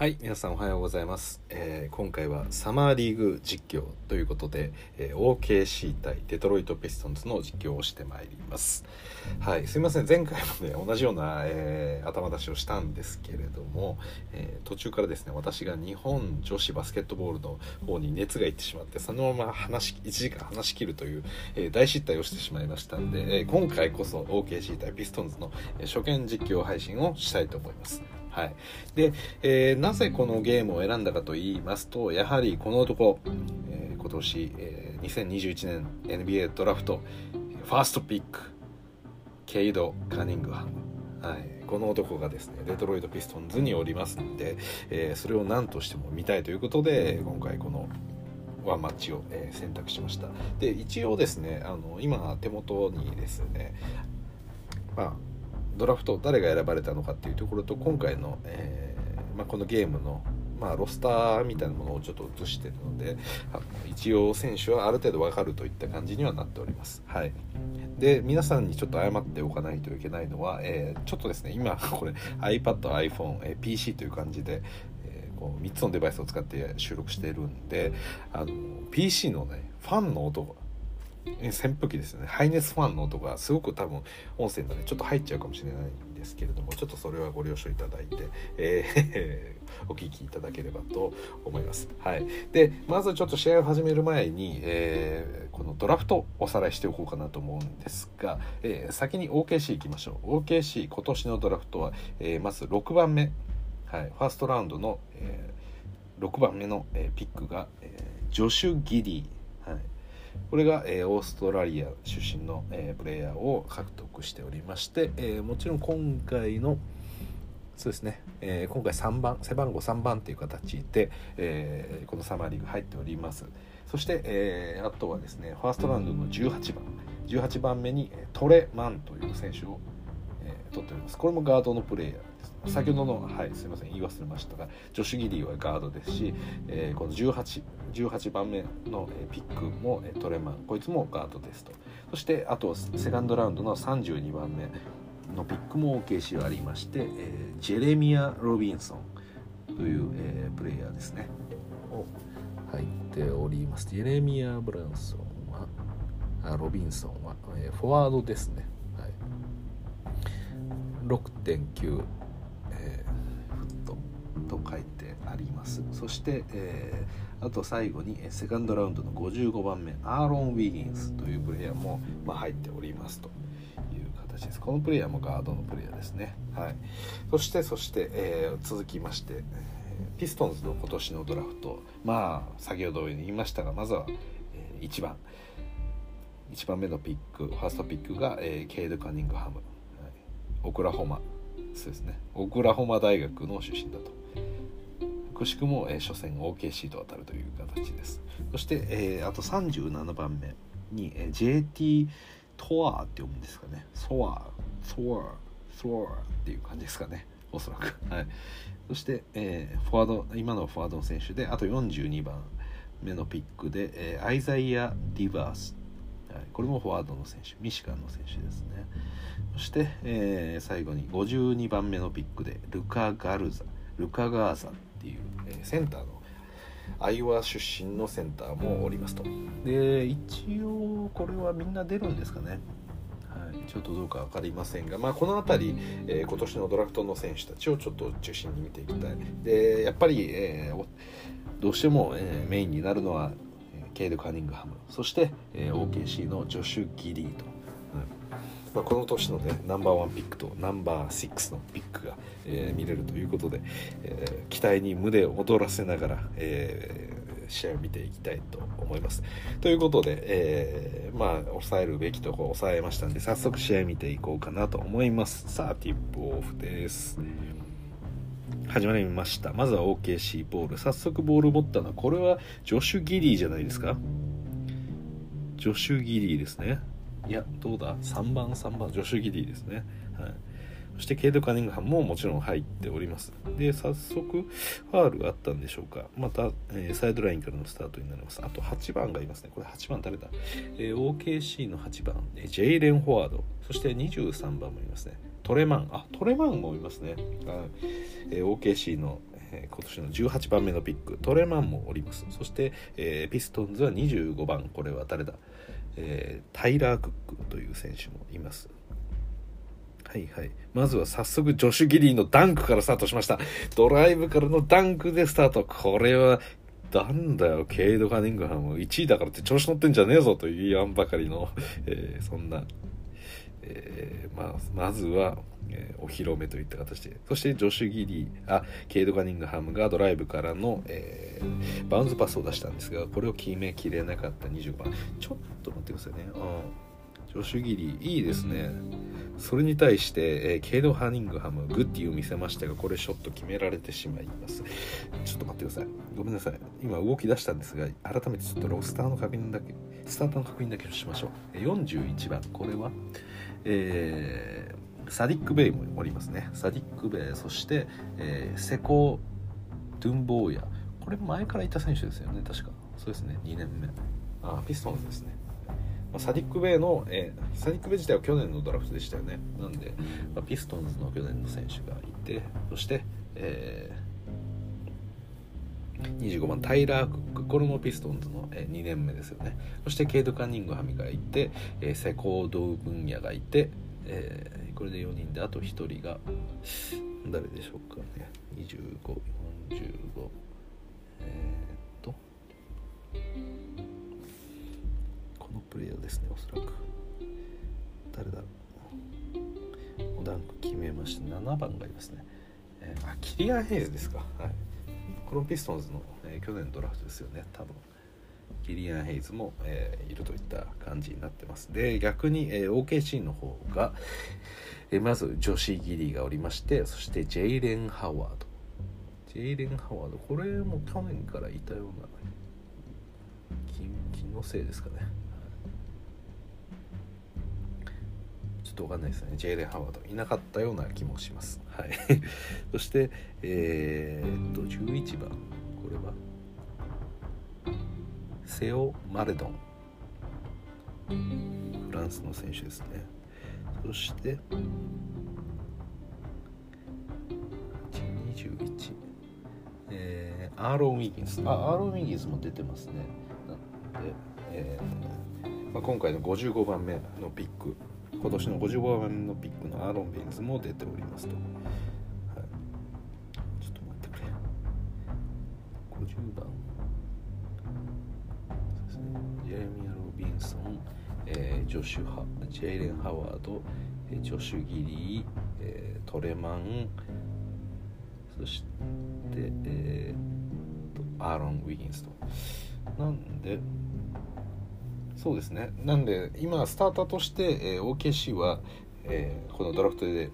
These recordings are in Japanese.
はい皆さんおはようございます、えー今回はサマーリーグ実況ということで、えー OKC 対デトロイト・ピストンズの実況をしてまいります。はいすいません前回もね同じような、えー頭出しをしたんですけれども、え途中からですね私が日本女子バスケットボールの方に熱がいってしまってそのまま話し1時間話し切るという、え大失態をしてしまいましたんで、え今回こそ OKC 対ピストンズの初見実況配信をしたいと思います。はい、で、えーなぜこのゲームを選んだかと言いますとやはりこの男、えー今年、えー2021年 NBA ドラフトファーストピックケイド・カニングハム、はい、この男がですねデトロイト・ピストンズにおりますので、えーそれを何としても見たいということで今回このワンマッチを、えー選択しました。で一応ですねあの今手元にですねまあドラフト誰が選ばれたのかっていうところと今回の、えーまあ、このゲームの、まあ、ロスターみたいなものをちょっと映してるのであの一応選手はある程度わかるといった感じにはなっております。はい、で皆さんにちょっと謝っておかないといけないのは、えーちょっとですね今これ iPad、iPhone、え PC という感じで、えーこう3つのデバイスを使って収録しているんであの PC のねファンの音が扇風機ですよね。ハイネスファンの音がすごく多分音声のねちょっと入っちゃうかもしれないんですけれどもちょっとそれはご了承いただいて、えー お聞きいただければと思います。はい、でまずちょっと試合を始める前に、えーこのドラフトおさらいしておこうかなと思うんですが、えー先に OKC 行きましょう。OKC 今年のドラフトは、えまず6番目、はい、ファーストラウンドの、え6番目の、えピックが、えージョシュ・ギリー、これが、えーオーストラリア出身の、えープレイヤーを獲得しておりまして、えーもちろん今回のそうですね、え今回3番背番号3番っていう形で、えこのサマーリーグ入っております。そして、えあとはですねファーストラウンドの18番18番目にトレ・マンという選手を、えー取っております。これもガードのプレイヤー。先ほどのはいすいません言い忘れましたがジョシュ・ギリーはガードですし、えーこの 18, 18番目のえーピックもえートレマンこいつもガードですと。そしてあとセカンドラウンドの32番目のピックも OKC はありまして、えージェレミア・ロビンソンという、えープレイヤーですね。を入っております。ジェレミア・ブランソンはあロビンソンは、えーフォワードですね、はい、6.9、えーフットと書いてあります。そして、えーあと最後にセカンドラウンドの55番目アーロン・ウィギンスというプレイヤーも、まあ、入っておりますという形です。このプレイヤーもガードのプレイヤーですね。はい。そしてそして、えー続きまして、ピストンズの今年のドラフト。まあ先ほど言いましたがまずは、え1番。1番目のピックファーストピックが、えーケイド・カニングハム、はい。オクラホマそうですね。オクラホマ大学の出身だと。くしくも、えー初戦 OKC と当たるという形です。そして、えーあと37番目に、えー JT トアーって読むんですかね。ソアソアソアっていう感じですかね。おそらく。はい。そして、えーフォワード今のフォワードの選手であと42番目のピックで、えーアイザイア・ディバース、はい、これもフォワードの選手。ミシガンの選手ですね。そして、えー最後に52番目のピックでルカ・ガルザ。ルカ・ガーザっていう、えーセンターのアイオワ出身のセンターもおりますと。で一応これはみんな出るんですかね。はい、ちょっとどうか分かりませんが、まあ、この辺り、えー今年のドラフトの選手たちをちょっと中心に見ていきたい。でやっぱり、えーおどうしても、えーメインになるのはえーケイド・カニングハム。そして、えー OKC のジョシュ・ギリーと、うんまあ、この年のねナンバーワンピックとナンバー6のピックが、えー見れるということで、えー期待に胸を躍らせながら、えー試合を見ていきたいと思います。ということで、えまあ抑えるべきところ抑えましたんで早速試合見ていこうかなと思います。さあティップオフです。始まりましたまずは OKC ボール早速ボール持ったのはこれはジョシュ・ギリーじゃないですか？ジョシュ・ギリーですねいやどうだ？3番3番ジョシュ・ギリーですね。はい。そしてケイド・カニングハムももちろん入っております。で早速ファールがあったんでしょうか。また、えーサイドラインからのスタートになります。あと8番がいますね。これ8番誰だ、えー OKC の8番。えージェイレン・フォワード。そして23番もいますね。トレマン。あトレマンもいますね、えー OKC の、今年の18番目のピック。トレマンもおります。そして、えー、ピストンズは25番。これは誰だ、えー、タイラー・クックという選手もいます。はいはい。まずは早速ジョシュ・ギリーのダンクからスタートしました。ドライブからのダンクでスタート。これはなんだよケイド・カニングハム。1位だからって調子乗ってんじゃねえぞと言わんばかりの、えー、そんな、えー、まあ、まずは、えー、お披露目といった形で。そしてジョシュ・ギリーあケイド・カニングハムがドライブからの、えー、バウンズパスを出したんですがこれを決めきれなかった25番。ちょっと待ってくださいね。ジョシュ・ギリーいいですね。それに対して、えー、ケイド・ハニングハムグッディを見せましたがこれショット決められてしまいます。ちょっと待ってください。ごめんなさい。今動き出したんですが改めてちょっとロスターの確認だけスタートの確認だけしましょう。41番。これは？えー、サディック・ベイもおりますね。サディック・ベイそして、えー、セコ・ドゥンボーヤ。これ前からいた選手ですよね。確か。そうですね。2年目。あピストンズですね、サディック・ベイの、えー、サディック・ベイ自体は去年のドラフトでしたよね。なんで、まあ、ピストンズの去年の選手がいてそして、えー、25番タイラー・クックこれもピストンズの、えー、2年目ですよね。そしてケイド・カンニングハミがいて、えー、セコード・分野がいて、えー、これで4人であと1人が誰でしょうかね。2545えー、っと。このプレイヤーですねおそらく。誰だろう。おダンク決めました7番がいますね、えー、あキリア・ヘイズですか。はい。このピストンズの、えー、去年ドラフトですよね。多分。キリアン・ヘイズも、えー、いるといった感じになってます。で逆に、えー、OKC の方が、えー、まずジョシー・ギリーがおりましてそしてジェイレン・ハワード。ジェイレン・ハワード。これも去年からいたような気のせいですかね。ちょっとわかんないですね。ジェイレン・ハワード。いなかったような気もします。はい。そしてえー、っと11番。これは。セオ・マレドン。フランスの選手ですね。そして21えー、アーロン・ウィギンス。あアーロン・ウィギンスも出てますね。なので、えーまあ、今回の55番目のピック今年の55番のピックのアーロン・ベンズも出ておりますと、はい、ちょっと待ってくれ。50番。ジェレミア・ロビンソン、えー、ジョシュハジェイレン・ハワード、えー、ジョシュ・ギリー、えー、トレマン。そして、えー、アーロン・ウィギンスと。なんでそうですね。なんで今スターターとして、えー、OKC は、えー、このドラフトで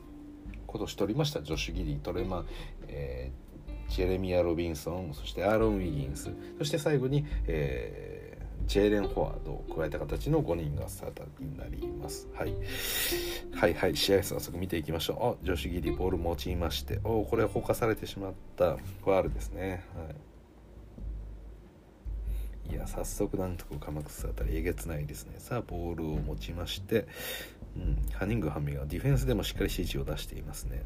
今年取りました。ジョシュ・ギリートレマン、えー、ジェレミア・ロビンソンそしてアーロン・ウィギンス。そして最後に、えー、ジェイレン・フォワードを加えた形の5人がスターターになります、はい、はいはい。試合早速見ていきましょう。あジョシュ・ギリーボール持ちまして。おこれ放火されてしまった。ファールですね。はい。いや早速なんとか鎌草あたりえげつないですね。さあボールを持ちまして、うん、ハニングハミがディフェンスでもしっかり指示を出していますね、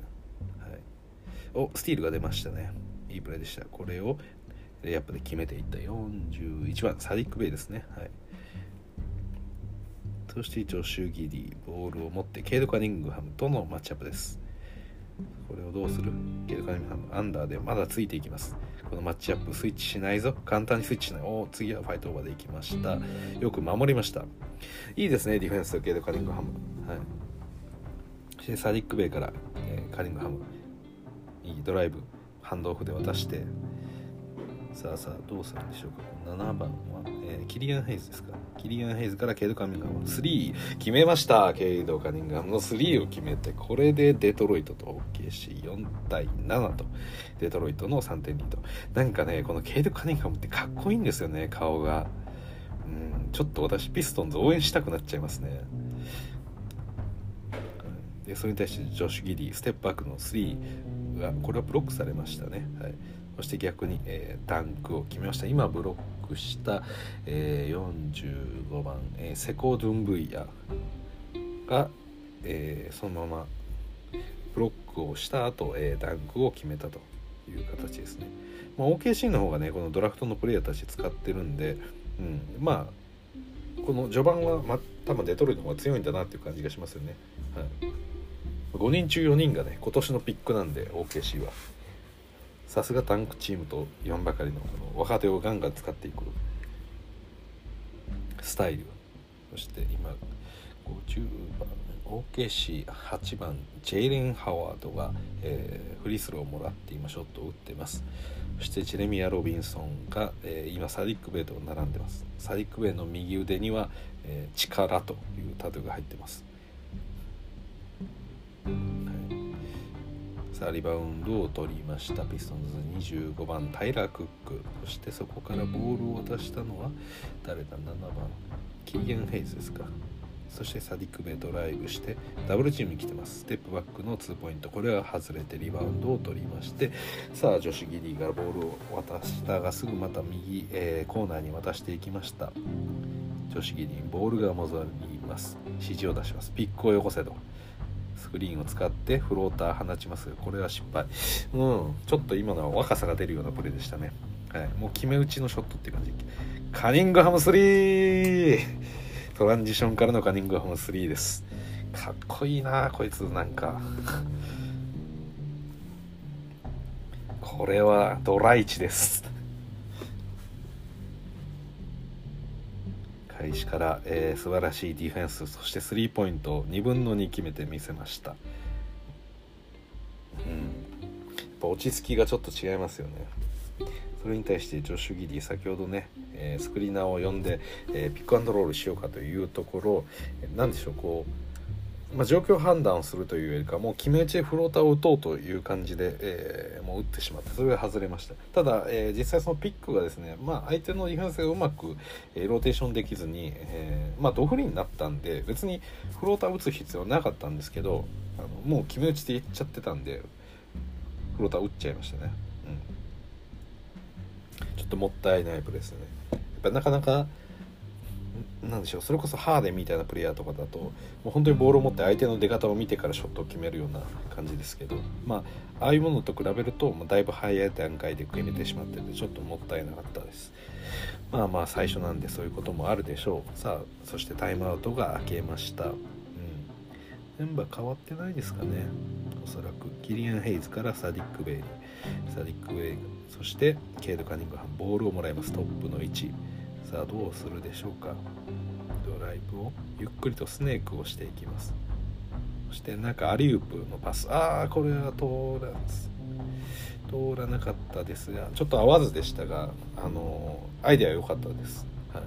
はい、おスティールが出ましたね。いいプレーでした。これをレイアップで決めていった。41番サディック・ベイですね。はい。そして一応シューギリボールを持ってケイド・カニングハムとのマッチアップです。これをどうする？ケイド・カニングハムアンダーでまだついていきます。このマッチアップスイッチしないぞ。簡単にスイッチしない。お次はファイトオーバーでいきました。よく守りました。いいですねディフェンス系でカリングハム。はい。そしてサディック・ベイから、えー、カリングハム。いいドライブ。ハンドオフで渡して。さあさあどうするんでしょうか。7番は、えー、キリアン・ヘイズですか。キリアン・ヘイズからケイド・カニングハム3決めましたケイド・カニングハムの3を決めてこれでデトロイトと OKC4 対7と。デトロイトの3点リード。なんかねこのケイド・カニングハムってかっこいいんですよね顔が。うんちょっと私ピストンズ応援したくなっちゃいますね。でそれに対してジョシュ・ギリーステップバックの3がこれはブロックされましたね、はい、そして逆に、えー、ダンクを決めました。今ブロッした、えー、45番、えー、セコドゥンブイヤが、えー、そのままブロックをした後、え、ダンクを決めたという形ですね、まあ、OKC の方がねこのドラフトのプレイヤーたち使ってるんで、うん、まあこの序盤は、ま、多分デトロイトの方が強いんだなっていう感じがしますよね、はい、5人中4人がね今年のピックなんで OKC は。さすがタンクチームと言わんばかりのこの若手をガンガン使っていくスタイルそして今50番 OKC8 番ジェイレン・ハワードが、えー、フリースローをもらって今ショットを打ってます。そしてジェレミア・ロビンソンが、えー、今サディック・ベイと並んでます。サディック・ベイの右腕には、えー、力というタトゥーが入ってます。さあリバウンドを取りました。ピストンズ25番タイラー・クック。そしてそこからボールを渡したのは誰だ？7番。キーゲン・ヘイズですか。そしてサディック・ベドライブしてダブルチームに来てます。ステップバックの2ポイント。これは外れてリバウンドを取りましてさあ女子ギリーがボールを渡したがすぐまた右、えー、コーナーに渡していきました。女子ギリーボールが戻ります。指示を出します。ピックをよこせと。スクリーンを使ってフローター放ちますがこれは失敗。うん。ちょっと今のは若さが出るようなプレーでしたね。はい。もう決め打ちのショットっていう感じ。カニングハムスリー。トランジションからのカニングハム3です。かっこいいなこいつなんか。これはドライチです。開始から、えー、素晴らしいディフェンスそしてスリーポイントを2分の2決めてみせました。うん。やっぱ落ち着きがちょっと違いますよね。それに対してジョシュ・ギディー先ほどね、えー、スクリーナーを呼んで、えー、ピックアンドロールしようかというところ何でしょうこう、まあ、状況判断をするというよりかもう決め打ちでフローターを打とうという感じで、えー、もう打ってしまってそれが外れました。ただ、え実際そのピックがですね、まあ、相手のディフェンスがうまく、えローテーションできずに、えまあ、ドフリーになったんで別にフローター打つ必要はなかったんですけどあのもう決め打ちでいっちゃってたんでフローター打っちゃいましたね。うん。ちょっともったいないプレーですね。やっぱなかなかなんでしょうそれこそハーデンみたいなプレイヤーとかだともう本当にボールを持って相手の出方を見てからショットを決めるような感じですけどまあああいうものと比べると、まあ、だいぶ早い段階で決めてしまっててちょっともったいなかったです。まあまあ最初なんでそういうこともあるでしょう。さあそしてタイムアウトが明けました。うん。メンバー変わってないですかね。おそらく。キリアン・ヘイズからサディック・ベイにサディック・ベイそしてケイド・カニングハンボールをもらいます。トップの位置さあどうするでしょうか。ドライブをゆっくりとスネークをしていきます。そしてなんかアリウープのパス。ああこれは通らず通らなかったですがちょっと合わずでしたがあのアイデア良かったです、はい、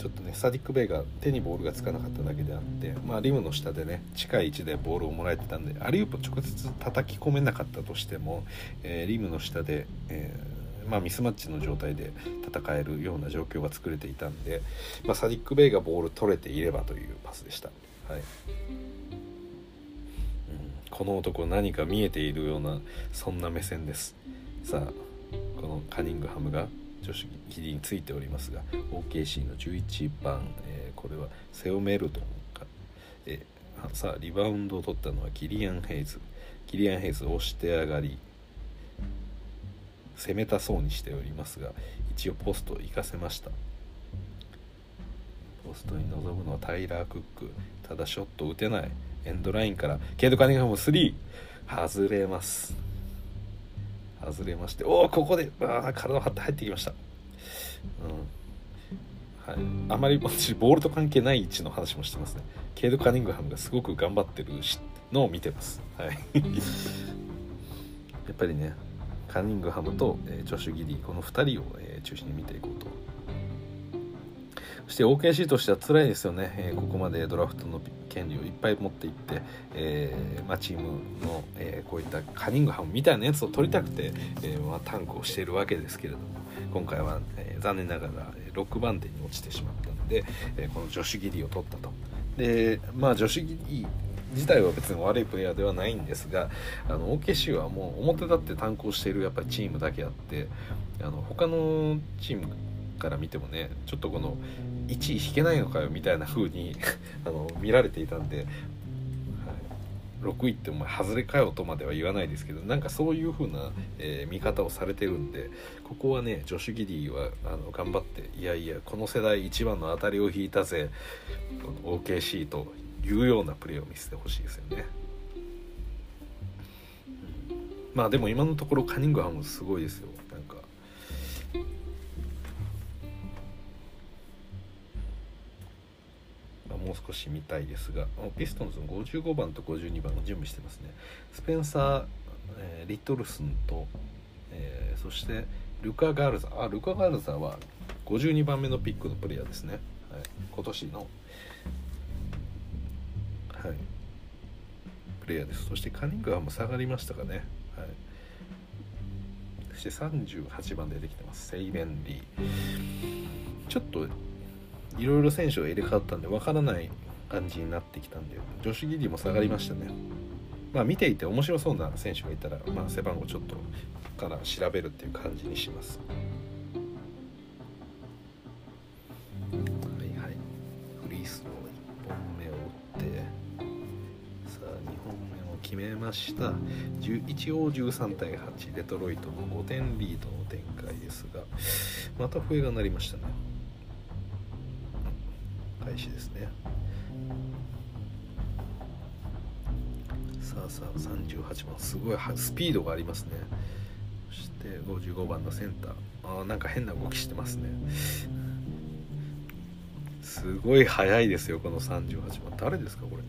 ちょっとねサディック・ベイが手にボールがつかなかっただけであって、まあ、リムの下でね近い位置でボールをもらえてたんでアリウープ直接叩き込めなかったとしても、えー、リムの下で、えー、まあ、ミスマッチの状態で戦えるような状況が作れていたんで、まあ、サディック・ベイがボール取れていればというパスでした。はい。この男何か見えているようなそんな目線です。さあこのカニングハムが女子ギリについておりますが OKC の11番、えー、これはセオメルトンか、えー、さあリバウンドを取ったのはキリアン・ヘイズ。キリアン・ヘイズ押して上がり攻めたそうにしておりますが一応ポストを行かせました。ポストに臨むのはタイラー・クック。ただショット打てない。エンドラインから。ケイド・カニングハム3外れます。外れまして。おおここで。あ体を張って入ってきました、うん。はい、あまり私ボールと関係ない位置の話もしてますね。ケイド・カニングハムがすごく頑張ってるのを見てます、はい、やっぱりねカニングハムと、え、ジョシュ・ギリーこの2人を、え、中心に見ていこうとそして OKC としては辛いですよね、え、ここまでドラフトの権利をいっぱい持っていって、えーまあ、チームの、えー、こういったカニングハムみたいなやつを取りたくて、えーまあ、タンクをしているわけですけれども今回は、えー、残念ながら6番手に落ちてしまったので、えー、この女子ギリーを取ったと。でまあ女子ギリ自体は別に悪いプレイヤーではないんですがあの OKC はもう表立って単行しているやっぱチームだけあってあの他のチームから見てもねちょっとこの1位引けないのかよみたいな風に あの見られていたんで、6位ってお前外れかよとまでは言わないですけどなんかそういう風な、えー見方をされてるんでここはねジョシュ・ギディはあの頑張っていやいやこの世代一番の当たりを引いたぜこの OKC というようなプレーを見せてほしいですよね。まあでも今のところカニングハムすごいですよ。なんか。もう少し見たいですが。ピストンズの55番と52番が準備してますね。スペンサー、えーリトルスンと、えーそしてルカ・ガールザ。あルカ・ガールザは52番目のピックのプレイヤーですね、はい、今年のはい。プレイヤーです。そしてカニングハム下がりましたかね。はい。そして38番出てきてます。セイベンリー。ちょっといろいろ選手が入れ替わったんでわからない感じになってきたんで女子ギディも下がりましたね。まあ見ていて面白そうな選手がいたら、まあ、背番号ちょっとから調べるっていう感じにします。決めました10一応13対8デトロイトの5点リードの展開ですがまた笛が鳴りましたね。開始ですね。さあさあ38番。すごいはスピードがありますね。そして55番のセンター。あーなんか変な動きしてますね。すごい速いですよこの38番。誰ですかこれ。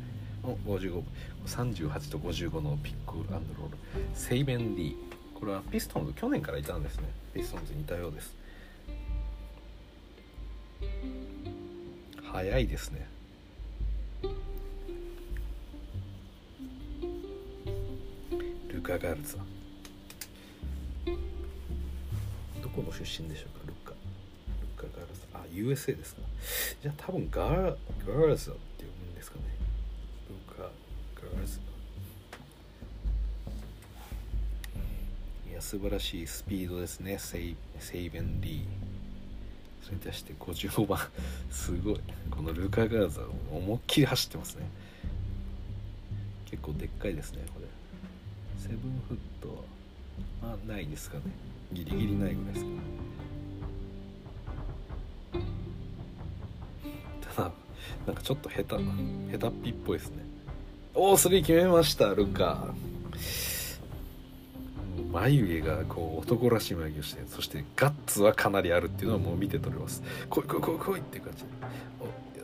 お55 38と55のピックアンドロール。セイベン・リー。これはピストンズ去年からいたんですね。ピストンズにいたようです。速いですね。ルカ・ガルザどこの出身でしょうか？ルカ。ルカ・ガルザあ USA ですか。じゃあ多分ガーガーザっ素晴らしいスピードですね。セイセイベン・リー。それに対して55番。すごい。このルカ・ガーザ思いっきり走ってますね。結構でっかいですねこれ。セブンフットはあないですかね。ギリギリないぐらいですかただなんかちょっと下手下手っぴっぽいですね。おおスリー決めましたルカ。眉毛がこう男らしい眉毛をしてそしてガッツはかなりあるっていうのはもう見て取れます。来い来い来い来いっていう感じ。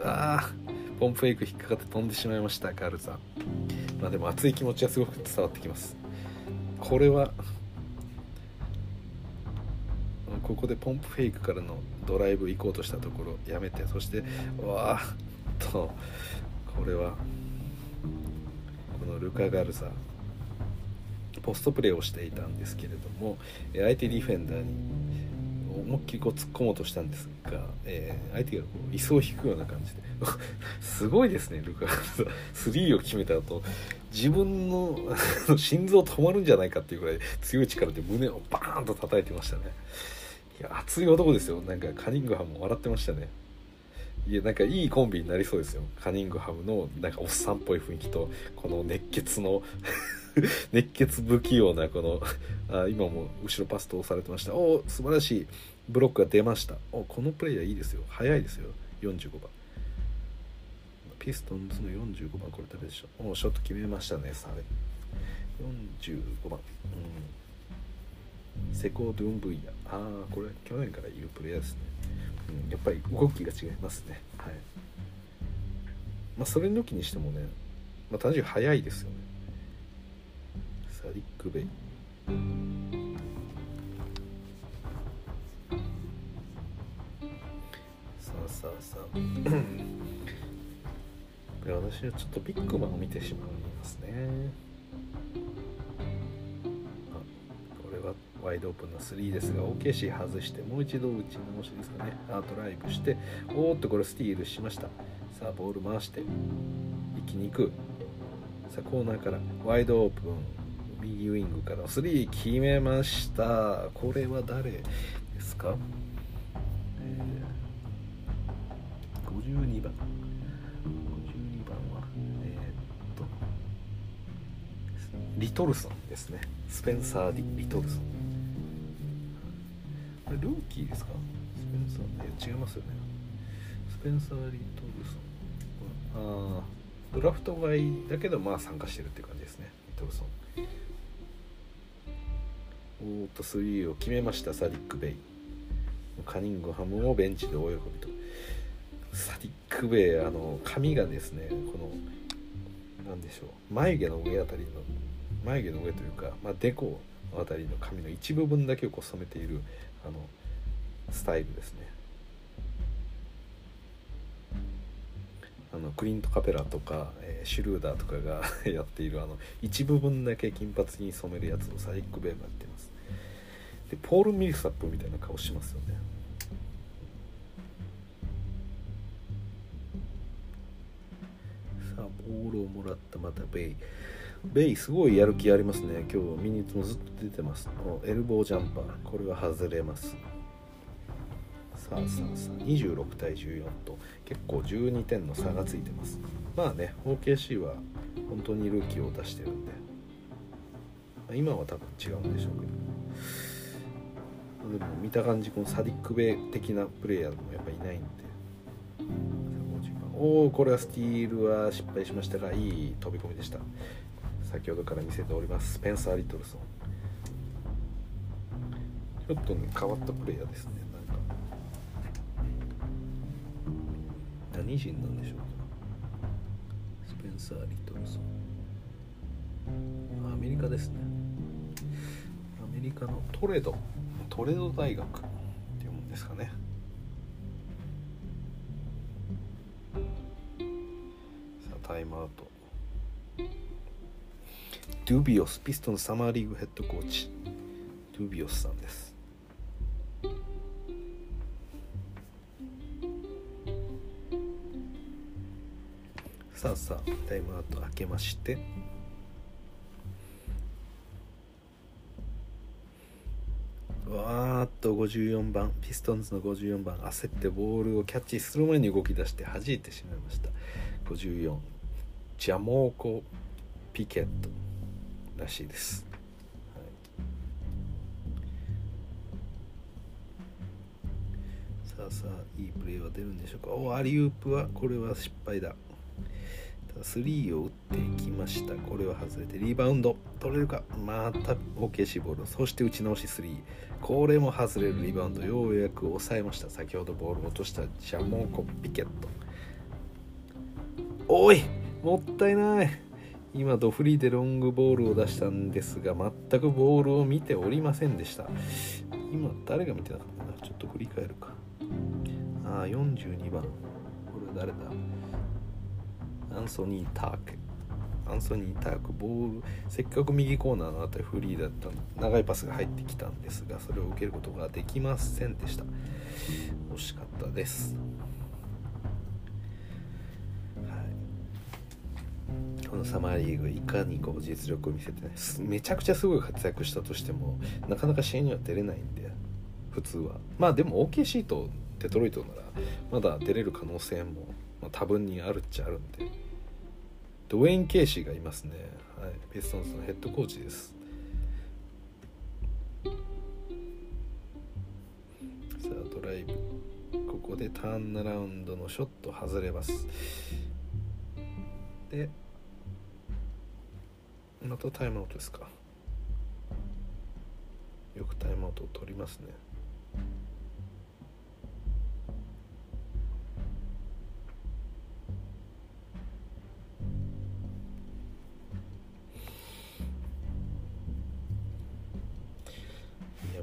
おあポンプフェイク引っかかって飛んでしまいましたガルザまあでも熱い気持ちはすごく伝わってきます。これはここでポンプフェイクからのドライブ行こうとしたところやめて。そしてわーっとこれはこのルカ・ガルザポストプレーをしていたんですけれども相手ディフェンダーに思いっきりこう突っ込もうとしたんですが、えー相手がこう椅子を引くような感じで すごいですねルカ・ガルザスリーを決めた後自分のあの 心臓止まるんじゃないかっていうぐらい強い力で胸をバーンと叩いてましたね。いや熱い男ですよ。なんかカニングハムも笑ってましたね。いやなんかいいコンビになりそうですよ。カニングハムのなんかおっさんっぽい雰囲気とこの熱血の 熱血不器用なこのあ今も後ろパス通されてました。おお素晴らしい。ブロックが出ました。おこのプレイヤーいいですよ。速いですよ。45番。ピストンズの45番これ誰でしょ。うおショット決めましたねサレ。45番、うん、セコードゥンブイヤ。ああこれ去年からいるプレイヤーですね、うん、やっぱり動きが違いますね。はい。まあそれ抜きにしてもね、まあ、単純に速いですよね。サディック・ベイさあさあさあ。私はちょっとビッグマンを見てしまいますね。あこれはワイドオープンの3ですが OKC 外してもう一度打ち直しですかね。あドライブしておーっとこれスティールしました。さあボール回して。一気に行く。さあコーナーからワイドオープン。右ウイングから3決めました。これは誰ですか、えー、52番。52番はえー、っとリトルソンですね。スペンサー・リリトルソン。これルーキーですか？スペンサーいや違いますよね。スペンサー・リトルソンああドラフト外だけどまあ参加してるっていう感じですね。リトルソン。ーっと3を決めましたサディック・ベイ。カニングハムもベンチで大喜びと。サディック・ベイあの髪がですねこのなんでしょう眉毛の上あたりの眉毛の上というか、まあ、デコのあたりの髪の一部分だけをこう染めているあのスタイルですね。あのクリント・カペラとか、えーシュルーダーとかが やっているあの一部分だけ金髪に染めるやつをサディック・ベイがやってます。でポール・ミルサップみたいな顔しますよね。さあボールをもらったまたベイ。ベイすごいやる気ありますね。今日ミニッツもずっと出てます。おエルボージャンパー。これは外れます。さあさあさあ。26対14と。結構12点の差がついてます。まあね OKC は本当にルーキーを出してるんで。今は多分違うんでしょうけど。でも見た感じこのサディック・ベイ的なプレイヤーもやっぱいないんで。おおこれはスティールは失敗しましたがいい飛び込みでした。先ほどから見せております。スペンサー・リトルソン。ちょっとね変わったプレイヤーですね。なんか。何人なんでしょうか。スペンサー・リトルソン。アメリカですね。アメリカのトレド。トレド大学っていうもんですかね。さあタイムアウト。ドゥビオスピストンサマーリーグヘッドコーチドゥビオスさんです。さあさあタイムアウト開けまして。わーっと54番ピストンズの54番焦ってボールをキャッチする前に動き出して弾いてしまいました。54ジャモーコ・ピケットらしいです、はい、さあさあいいプレーは出るんでしょうか？おアリウープはこれは失敗だ。ただ3を打っていきました。これは外れてリバウンド取れるか？また OKC ボールそして打ち直し3これも外れるリバウンドようやく抑えました。先ほどボールを落としたジャモーコ・ピケット。おいもったいない。今ドフリーでロングボールを出したんですが全くボールを見ておりませんでした。今誰が見てなかったな？ちょっと振り返るか。ああ42番これ誰だ？アンソニー・タークアンソニー・タークボールせっかく右コーナーのあたりフリーだった長いパスが入ってきたんですがそれを受けることができませんでした。惜しかったです。はい。このサマーリーグいかにこう実力を見せてねめちゃくちゃすごい活躍したとしてもなかなか試合には出れないんで普通は。まあでも OKC とデトロイトならまだ出れる可能性も、ま、多分にあるっちゃあるんで。ドウェイン・ケイシーがいますね、はい、ピストンズのヘッドコーチです。さあドライブ。ここでターンアラウンドのショット外れます。でまたタイムアウトですか。よくタイムアウトを取りますね。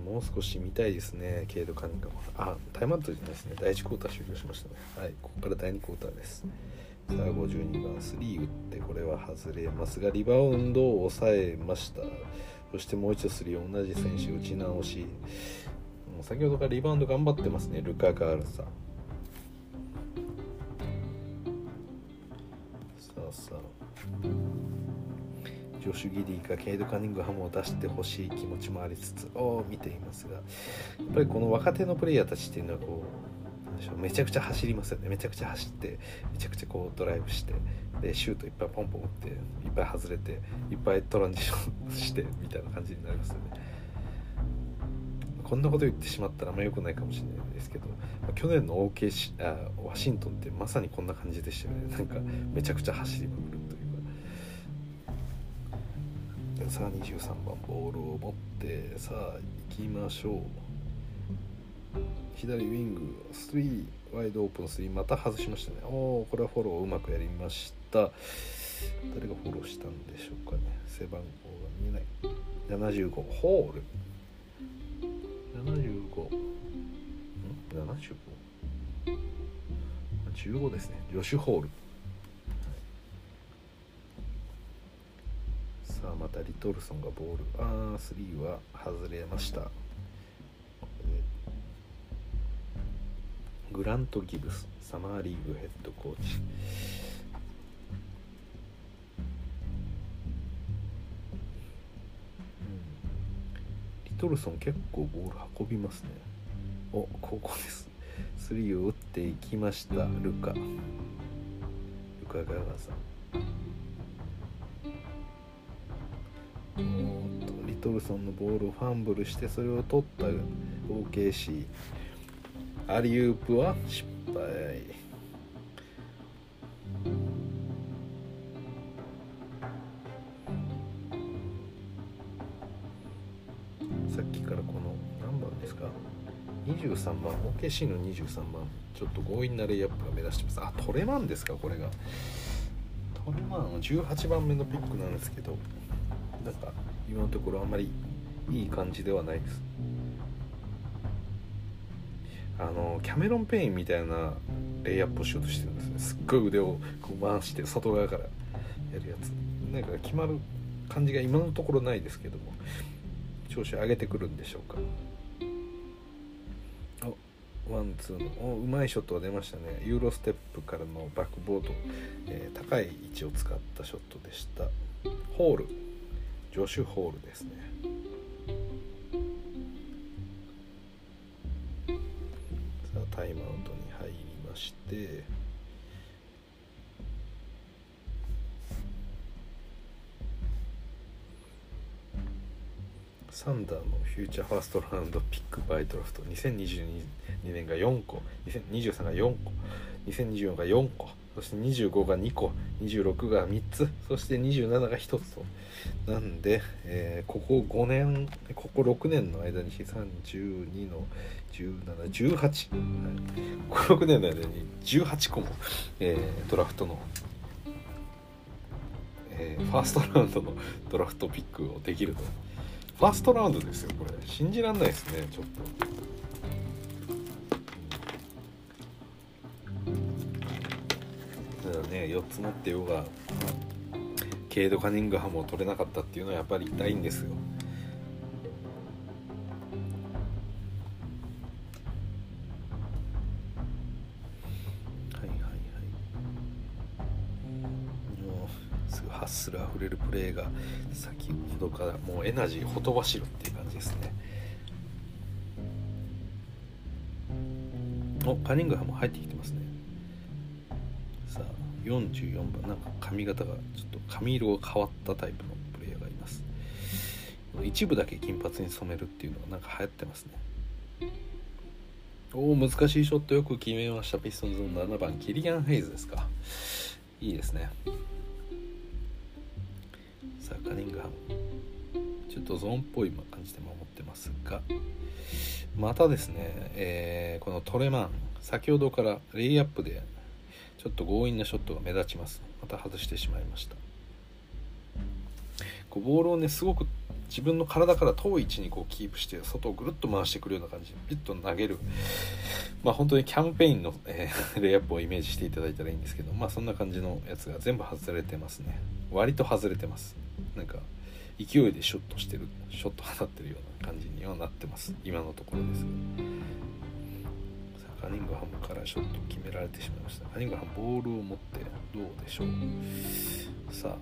もう少し見たいですね。ケイド・カニンガムあタイムアウトじゃないですね。第1クォーター終了しましたね。はい。ここから第2クォーターです。さあ52番3打ってこれは外れますがリバウンドを抑えました。そしてもう一度3同じ選手打ち直し。もう先ほどからリバウンド頑張ってますね。ルカ・ガールさん。ジョシュ・ギディかケイド・カニングハムを出してほしい気持ちもありつつを見ていますがやっぱりこの若手のプレイヤーたちっていうのはこうめちゃくちゃ走りますよねめちゃくちゃ走ってめちゃくちゃこうドライブしてでシュートいっぱいポンポン打っていっぱい外れていっぱいトランジションしてみたいな感じになりますよねこんなこと言ってしまったらあんま良くないかもしれないですけど、去年の OK あワシントンってまさにこんな感じでしたよねなんかめちゃくちゃ走りまくるさあ23番ボールを持ってさあ行きましょう。左ウィング3ワイドオープン3また外しましたね。おおこれはフォローをうまくやりました。誰がフォローしたんでしょうかね。背番号が見えない。75ホール。75ん？75?15 ですね。ジョシュホール。さあまたリトルソンがボールあー3は外れました。グラント・ギブスサマーリーグヘッドコーチ。リトルソン結構ボール運びますね。おここです。3を打っていきましたルカ。ルカガガさん。リトルソンのボールをファンブルしてそれを取った OKC アリウープは失敗。さっきからこの何番ですか？23番 OKC の23番。ちょっと強引なレイアップが目指してます。あトレマンですかこれが。トレマンは18番目のピックなんですけど。なんか今のところあんまりいい感じではないです。あのキャメロン・ペインみたいなレイアップをしようとしてるんですね。すっごい腕をこう回して外側からやるやつ。なんか決まる感じが今のところないですけども調子上げてくるんでしょうか。おワンツーのうまいショットが出ましたね。ユーロステップからのバックボード、えー、高い位置を使ったショットでした。ホール。ジョシュ・ホールですね。さあタイムアウトに入りまして。サンダーのフューチャーファーストラウンドピックバイドラフト。2022年が4個2023が4個2024が4個そして25が2個26が3つそして27が1つと。なんで、えーここ5年ここ6年の間に312の1718、はい、ここ6年の間に18個も、えードラフトの、えーファーストラウンドの ドラフトピックをできると。ファーストラウンドですよこれ。信じらんないですねちょっと。だからね4つ持ってようがケイド・カニングハムを取れなかったっていうのはやっぱり痛いんですよ。はいはいはい。もうすぐハッスルあふれるプレーが先ほどからもうエナジーほとばしるっていう感じですね。おカニングハム入ってきてますね。44番なんか髪型がちょっと髪色が変わったタイプのプレイヤーがいます。一部だけ金髪に染めるっていうのがなんか流行ってますね。おお難しいショットよく決めました。ピストンズの7番キリアン・ヘイズですか。いいですね。さあカニングハム。ちょっとゾーンっぽい感じで守ってますが。またですね、えーこのトレマン先ほどからレイアップでちょっと強引なショットが目立ちます。また外してしまいました。こうボールをねすごく自分の体から遠い位置にこうキープして外をぐるっと回してくるような感じでピッと投げる。まあ本当にキャンペーンの、えー レイアップをイメージしていただいたらいいんですけどまあそんな感じのやつが全部外れてますね。割と外れてます。なんか勢いでショットしてるショット放ってるような感じにはなってます。今のところですカニングハムからショット決められてしまいました？カニングハムボールを持ってどうでしょう？さあ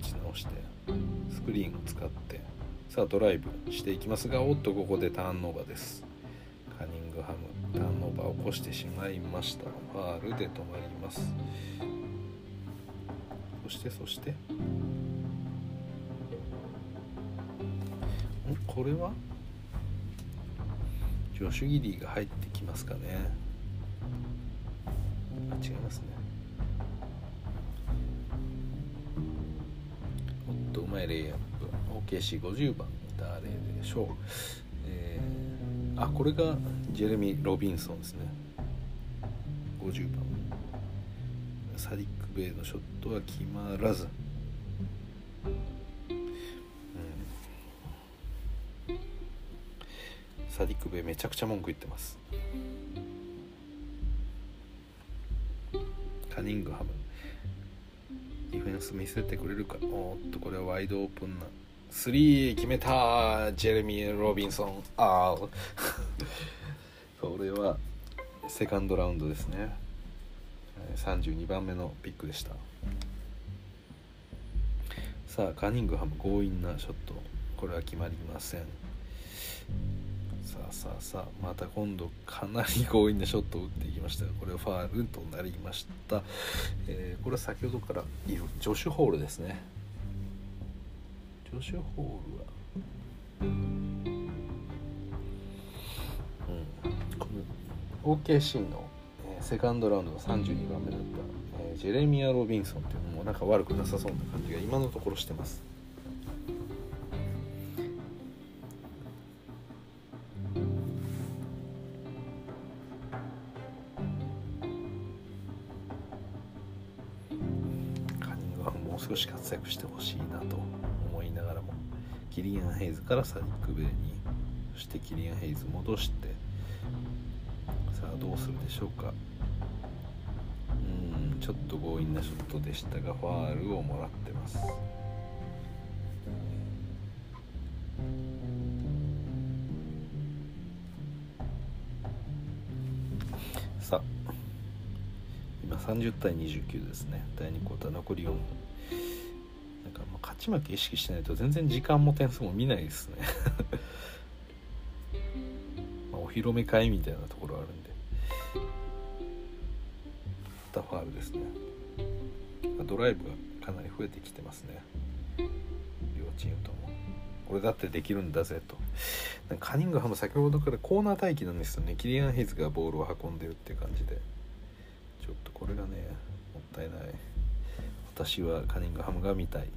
打ち直してスクリーンを使ってさあドライブしていきますがおっとここでターンオーバーです。カニングハムターンオーバーを起こしてしまいました。ファールで止まります。そしてそして。ん？これは？ジョシュ・ギリーが入ってきますかね。あ違いますね。おっとうまいレイアップ。OKC50 番誰でしょう、えー、あこれがジェレミー・ロビンソンですね。50番。サディック・ベイのショットは決まらず。サディック・ベイめちゃくちゃ文句言ってます。カニングハム。ディフェンス見せてくれるか？おっとこれはワイドオープンな。3決めたジェレミー・ロビンソン。ああ これはセカンドラウンドですね。32番目のピックでした。さあカニングハム強引なショット。これは決まりません。さあさあさあまた今度かなり強引なショットを打っていきましたがこれはファールとなりました、えー、これは先ほどからいるジョシュ・ホールですね。ジョシュ・ホールはうん。この OKC の、えー、セカンドラウンドの32番目だった、えー、ジェレミア・ロビンソンっていうのもなんか悪くなさそうな感じが今のところしてます。キリアン・ヘイズからサディック・ベイにそしてキリアン・ヘイズ戻してさあどうするでしょうか。うんちょっと強引なショットでしたがファールをもらってます。さあ今30対29ですね。第2クォーター残り4分。勝ち負け意識しないと全然時間も点数も見ないですね。まあ、お披露目会みたいなところあるんで。またファールですね。ドライブがかなり増えてきてますね。両チームとも。俺だってできるんだぜと。カニングハム先ほどからコーナー待機なんですよね。キリアン・ヘイズがボールを運んでるっていう感じで。ちょっとこれがねもったいない。私はカニングハムが見たい。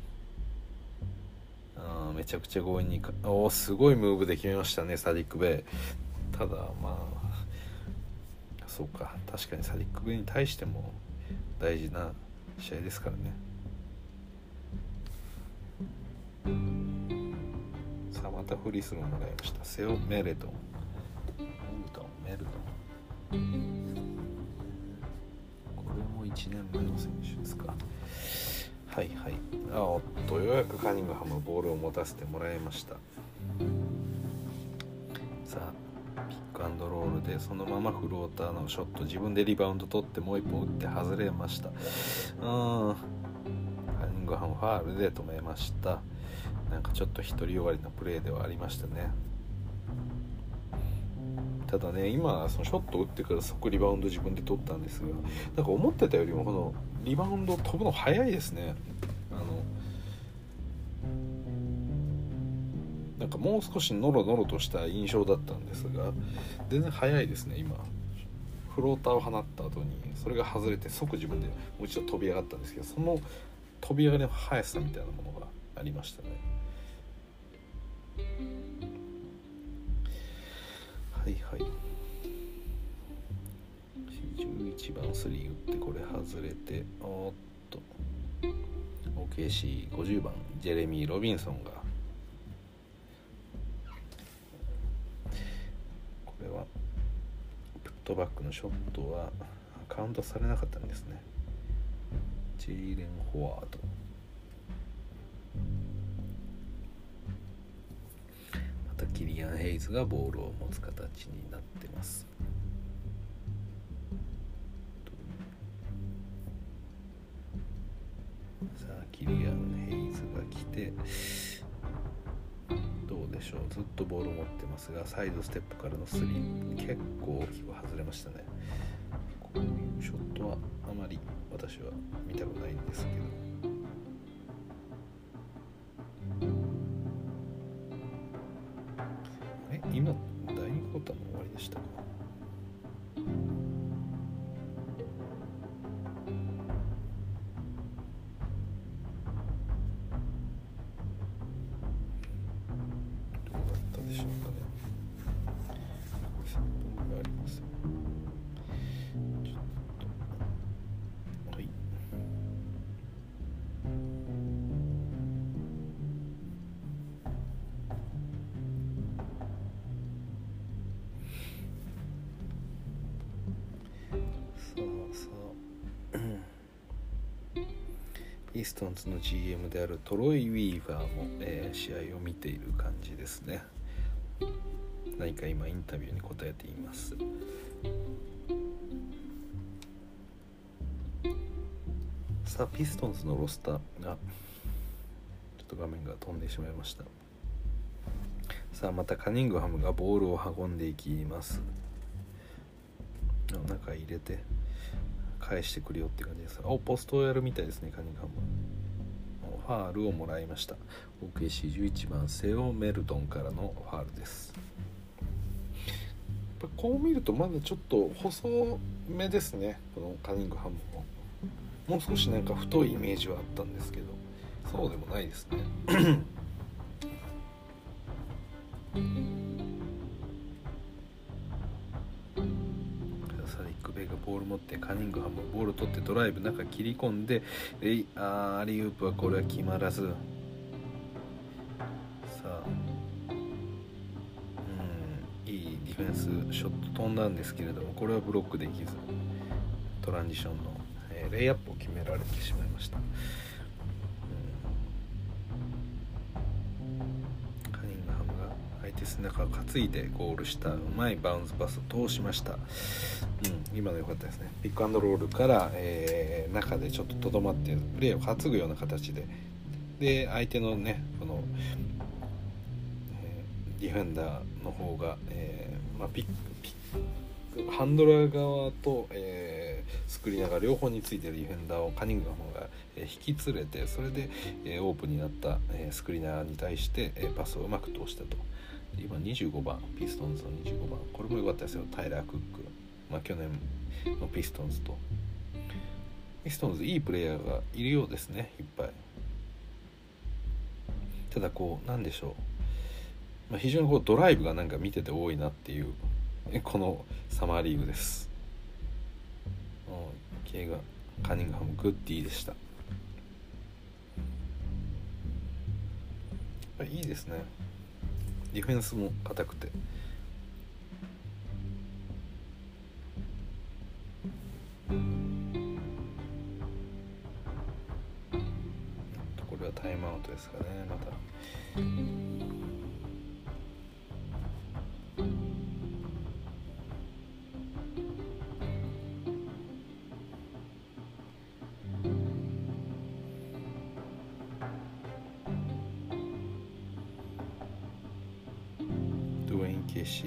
めちゃくちゃ強引におすごいムーブで決めましたねサディック・ベイ。ただまあそうか確かにサディック・ベイに対しても大事な試合ですからね。さあまたフリースローもらいました。セオ・メレドン。メルトンメルトン。これも1年目の選手ですか。はいはい。あおっとようやくカニングハムボールを持たせてもらいました。さあピックアンドロールでそのままフローターのショット自分でリバウンド取ってもう一本打って外れました。うん。カニングハムファールで止めました。なんかちょっと独りよがりなプレーではありましたね。ただね今そのショット打ってから即リバウンド自分で取ったんですがなんか思ってたよりもこのリバウンド飛ぶの早いですね。あのなんかもう少しノロノロとした印象だったんですが全然早いですね今。フローターを放った後にそれが外れて即自分でもう一度飛び上がったんですけどその飛び上がりの速さみたいなものがありましたね。はいはい。11番スリー打ってこれ外れておっと。OKC50 番。ジェレミー・ロビンソンが。これはプットバックのショットはカウントされなかったんですね。ジェイレン・フォワードまたキリアン・ヘイズがボールを持つ形になってます。リアン・ヘイズが来てどうでしょう。ずっとボールを持ってますがサイドステップからのスリー結構大きく外れましたね。こういうショットはあまり私は見たくないんですけど。ストンズの GM であるトロイ・ウィーバーも、えー試合を見ている感じですね。何か今インタビューに答えています。さあピストンズのロスターがちょっと画面が飛んでしまいました。さあまたカニングハムがボールを運んでいきます。中入れて返してくるよって感じです。おポストをやるみたいですねカニングハム。ファールをもらいました。OKC11 番セオ・メルトンからのファールです。やっぱこう見るとまだちょっと細めですね。このカニングハムも。もう少しなんか太いイメージはあったんですけど。そうでもないですね。切り込んでえいあーアリウープはこれは決まらず。さあうんいいディフェンスショット飛んだんですけれどもこれはブロックできずトランジションの、えーレイアップを決められてしまいました、中を担いでゴールしたうまいバウンスパスを通しました、うん、今の良かったですね。ピックアンドロールから、えー中でちょっととどまってプレーを担ぐような形で。で相手のねこの、えーディフェンダーの方が、えーまあ、ピッピッハンドラー側と、えースクリーナーが両方についてるディフェンダーをカニングハムが、え引き連れてそれで、えーオープンになった、えースクリーナーに対して、えーパスをうまく通したと。今25番ピストンズの25番。これも良かったですよ。タイラー・クック、まあ、去年のピストンズと。ピストンズいいプレイヤーがいるようですね。いっぱい。ただこうなんでしょう、まあ、非常にこうドライブがなんか見てて多いなっていう。このサマーリーグです。うん系がカニングハムグッディでした。いいですね。ディフェンスも硬くて。これはタイムアウトですかねまた。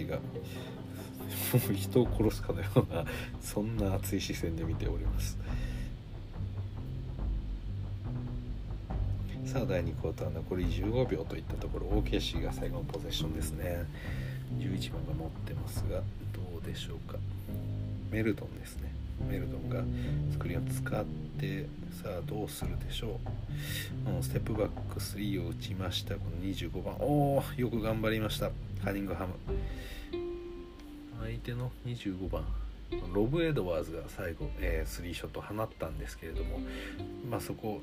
が。もう人を殺すかのようなそんな熱い視線で見ております。さあ第2クォーター残り15秒といったところ OKC が最後のポゼッションですね。11番が持ってますがどうでしょうか。メルトンですね。メルトンがスクリーンを使ってさあどうするでしょう、うん、ステップバック3を打ちました。この25番。おおよく頑張りました。カニングハム。相手の25番。ロブ・エドワーズが最後、えースリーショット放ったんですけれども、まあ、そこ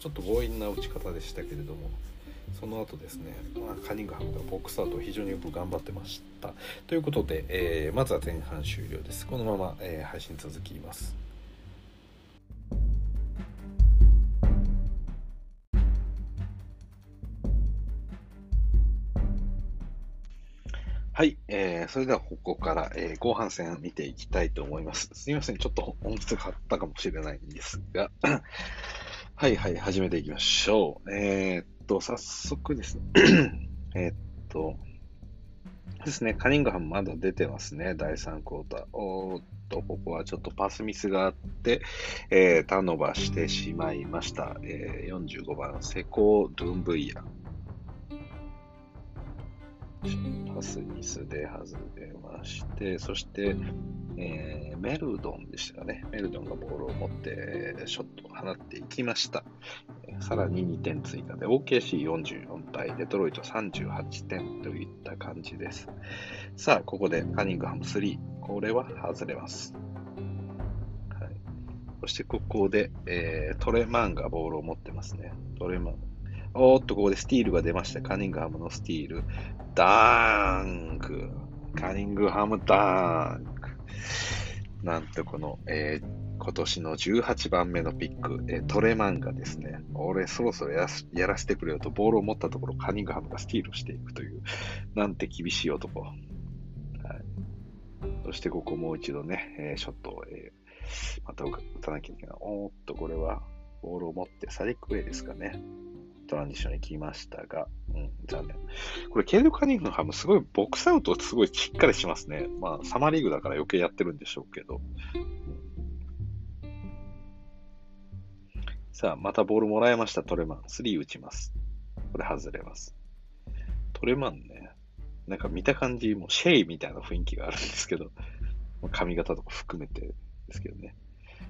ちょっと強引な打ち方でしたけれども。その後ですね、まあ、カニングハムがボックスアウトを非常によく頑張ってました。ということで、えーまずは前半終了です。このまま、えー配信続きます。はい、えーそれではここから、えー後半戦見ていきたいと思います。すみません、ちょっと音質が張ったかもしれないんですが、はいはい、始めていきましょう。えーっと、早速ですね、え、っと、ですね、カニングハムまだ出てますね、第3クォーター。おーっと、ここはちょっとパスミスがあって、えー、ターンオーバーしてしまいました。えー、45番、セコー・ドゥンブイヤ。パスミスで外れまして、そして、えー、メルドンでしたかね。メルドンがボールを持ってショットを放っていきました。さらに2点追加で OKC44 対デトロイト38点といった感じです。さあ、ここでカニングハム3。これは外れます。はい、そしてここで、えー、トレマンがボールを持ってますね。トレマン。おっと、ここでスティールが出ました。カニングハムのスティール。ダーンク。カニングハムダーンク。なんとこの、えー、今年の18番目のピック、えー、トレマンがですね、俺そろそろややらせてくれよとボールを持ったところカニングハムがスティールしていくという、なんて厳しい男。はい、そしてここもう一度ね、えー、ショットを、えー、また打たなきゃいけない。おっと、これはボールを持ってサディックウェイですかね。トランジションに来ましたが、うん、残念。これ、ケイド・カニングハム、すごいボックスアウトすごいしっかりしますね。まあ、サマーリーグだから余計やってるんでしょうけど。さあ、またボールもらいました、トレマン。3打ちます。これ外れます。トレマンね、なんか見た感じ、もうシェイみたいな雰囲気があるんですけど、髪型とか含めてですけどね。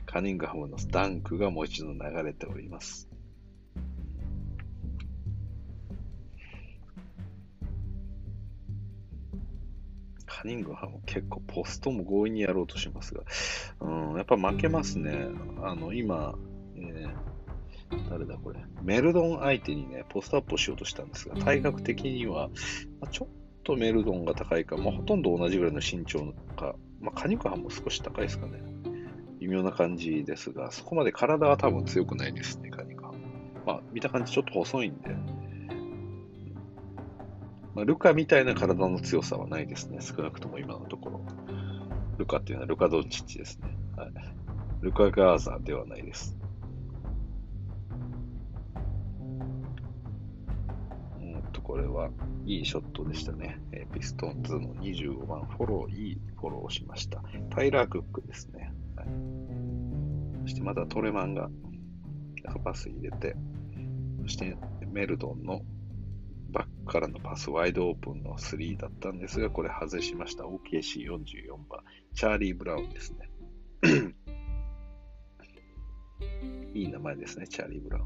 カニングハムのダンクがもう一度流れております。カニングハム結構ポストも強引にやろうとしますが、うん、やっぱ負けますね。あの、今、えー、誰だこれ。メルドン相手にね、ポストアップをしようとしたんですが、体格的には、まあ、ちょっとメルドンが高いか、まあ、ほとんど同じぐらいの身長か、まあ、カニングハムも少し高いですかね。微妙な感じですが、そこまで体は多分強くないですね、カニングハム。まあ、見た感じちょっと細いんで、まあ、ルカみたいな体の強さはないですね。少なくとも今のところ。ルカっていうのはルカ・ドンチッチですね。はい、ルカ・ガーザーではないです。うんと、これはいいショットでしたね。えピストンズの25番フォロー、いいフォローをしました。タイラー・クックですね。はい、そしてまたトレマンがパス入れて、そしてメルドンのバックからのパスワイドオープンの3だったんですが、これ外しました。OKC44 番、チャーリー・ブラウンですね。いい名前ですね、チャーリー・ブラウン。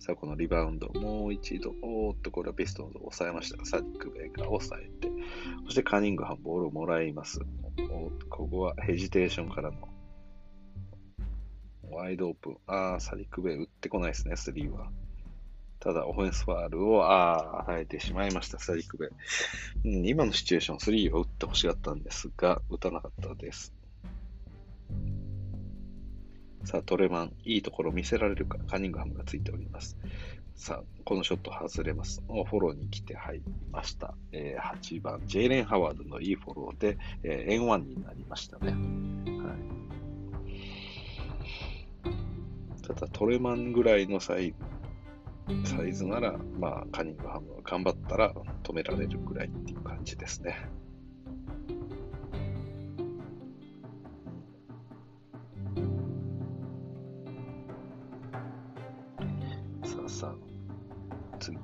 さあ、このリバウンド、もう一度、おーっと、これはピストンズを抑えました、サディック・ベイが抑えて、そしてカニングハンボールをもらいます。ここはヘジテーションからのワイドオープン。ああ、サディック・ベイ打ってこないですね、3は。ただ、オフェンスファールをああ与えてしまいました、サディックベうん。今のシチュエーション、3を打ってほしかったんですが、打たなかったです。さあ、トレマン、いいところを見せられるか、カニングハムがついております。さあ、このショット外れます。フォローに来て入りました。えー、8番、ジェイレン・ハワードのいいフォローで、えー、円1になりましたね。はい、ただ、トレマンぐらいのサイサイズなら、まあ、カニングハム頑張ったら止められるぐらいっていう感じですね。さあさあ、次は。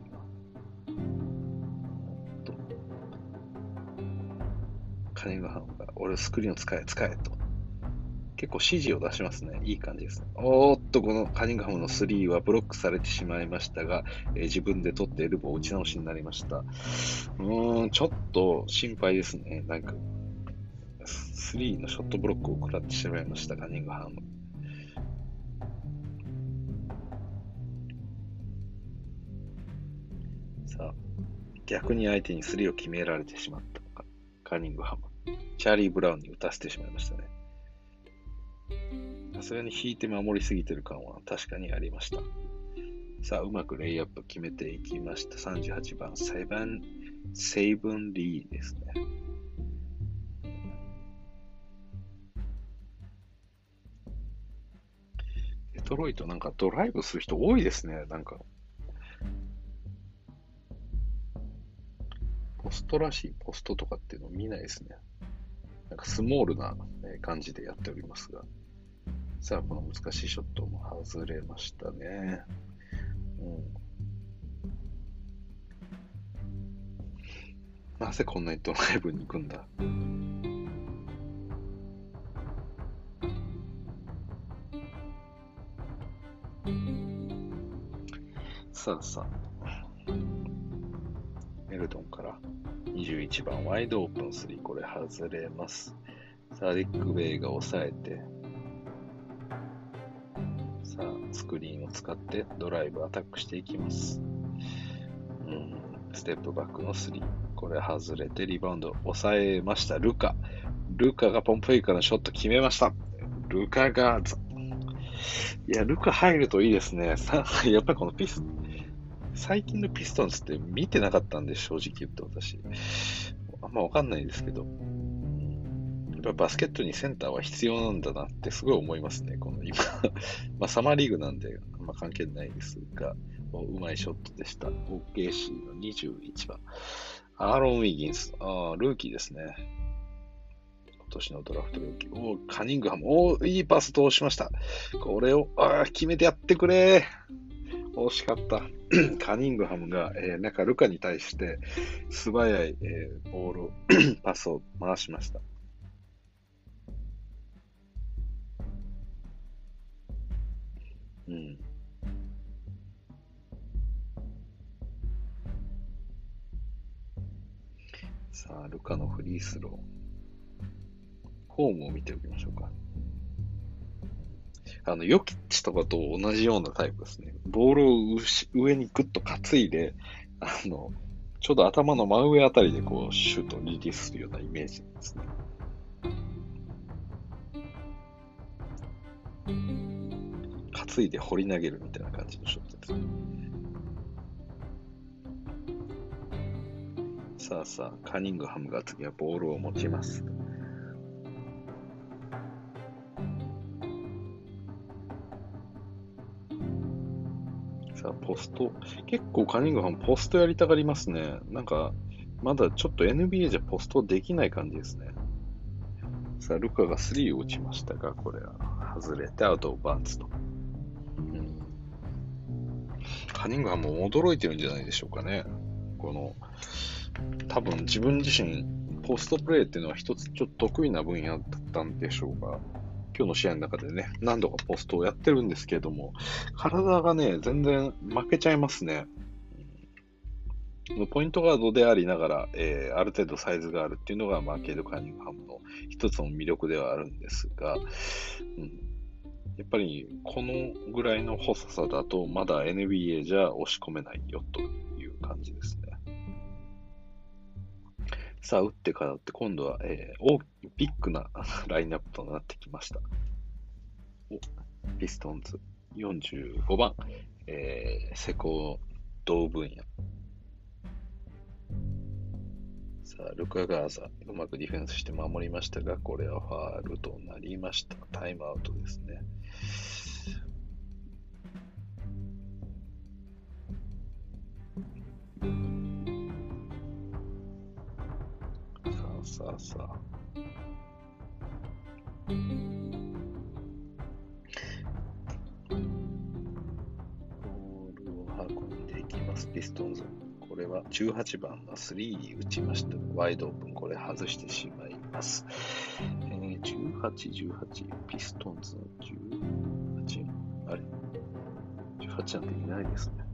カニングハムが、俺スクリーンを使え、使えと。結構指示を出しますね。いい感じです。おーっと、このカニングハムの3はブロックされてしまいましたが、えー、自分で取ってエルボー打ち直しになりました。うーん、ちょっと心配ですね。なんか、3のショットブロックを食らってしまいました、カニングハム。さあ、逆に相手に3を決められてしまったのかカニングハム。チャーリー・ブラウンに打たせてしまいましたね。さすがに引いて守りすぎてる感は確かにありました。さあ、うまくレイアップ決めていきました。38番、セブン、セイブンリーですね。デトロイトなんかドライブする人多いですね、なんか。ポストらしいポストとかっていうの見ないですね。なんかスモールな感じでやっておりますが。さあ、この難しいショットも外れましたね。うん、なぜこんなにドライブに行くんだ？さあさあ、メルトンから。21番ワイドオープン3、これ外れます。さあ、リック・ベイが抑えて、スクリーンを使ってドライブアタックしていきます。うん、ステップバックの3。これ外れてリバウンド抑えました。ルカ。ルカがポンプフェイカーのショット決めました。ルカが、いや、ルカ入るといいですね。やっぱりこのピス、最近のピストンズって見てなかったんで、正直言って私。あんまわかんないですけど。ぱバスケットにセンターは必要なんだなってすごい思いますね、この今 まあサマーリーグなんであんま関係ないですが、うまいショットでした。OKC の21番。アーロン・ウィギンス。ああ、ルーキーですね。今年のドラフトルーキー。おカニングハム。おいいパス通しました。これを、あ決めてやってくれ惜しかった。カニングハムが、えー、なんかルカに対して素早い、えー、ボールを パスを回しました。うん。さあ、ルカのフリースロー。フォームを見ておきましょうか。あの、ヨキッチとかと同じようなタイプですね。ボールを上にグッと担いで、あの、ちょうど頭の真上あたりでこう、シュートをリリースするようなイメージですね。担いで掘り投げるみたいな感じのショットですね。さあさあ、カニングハムが次はボールを持ちます。さあ、ポスト。結構カニングハムポストやりたがりますね。なんか、まだちょっと NBA じゃポストできない感じですね。さあ、ルカが3を打ちましたが、これは外れてアウトバンツと。カニングハムも驚いてるんじゃないでしょうかね。この、多分自分自身、ポストプレーっていうのは一つちょっと得意な分野だったんでしょうが、今日の試合の中でね、何度かポストをやってるんですけれども、体がね、全然負けちゃいますね。ポイントガードでありながら、えー、ある程度サイズがあるっていうのが、まあ、ケイド・カーニングハムの一つの魅力ではあるんですが、うん、やっぱりこのぐらいの細さだとまだ NBA じゃ押し込めないよという感じですね。さあ、打ってからって今度は、えー、大ビッグな ラインナップとなってきました。おピストンズ45番、えー、施工同分野。さあ、ルカガーザ、うまくディフェンスして守りましたが、これはファールとなりました。タイムアウトですね。さあさあさあ。ボールを運んでいきます、ピストンズ。これは18番の3打ちました。ワイドオープン、これ外してしまいます。え、18、18、ピストンズの18、あれ ?18 なんていないですね。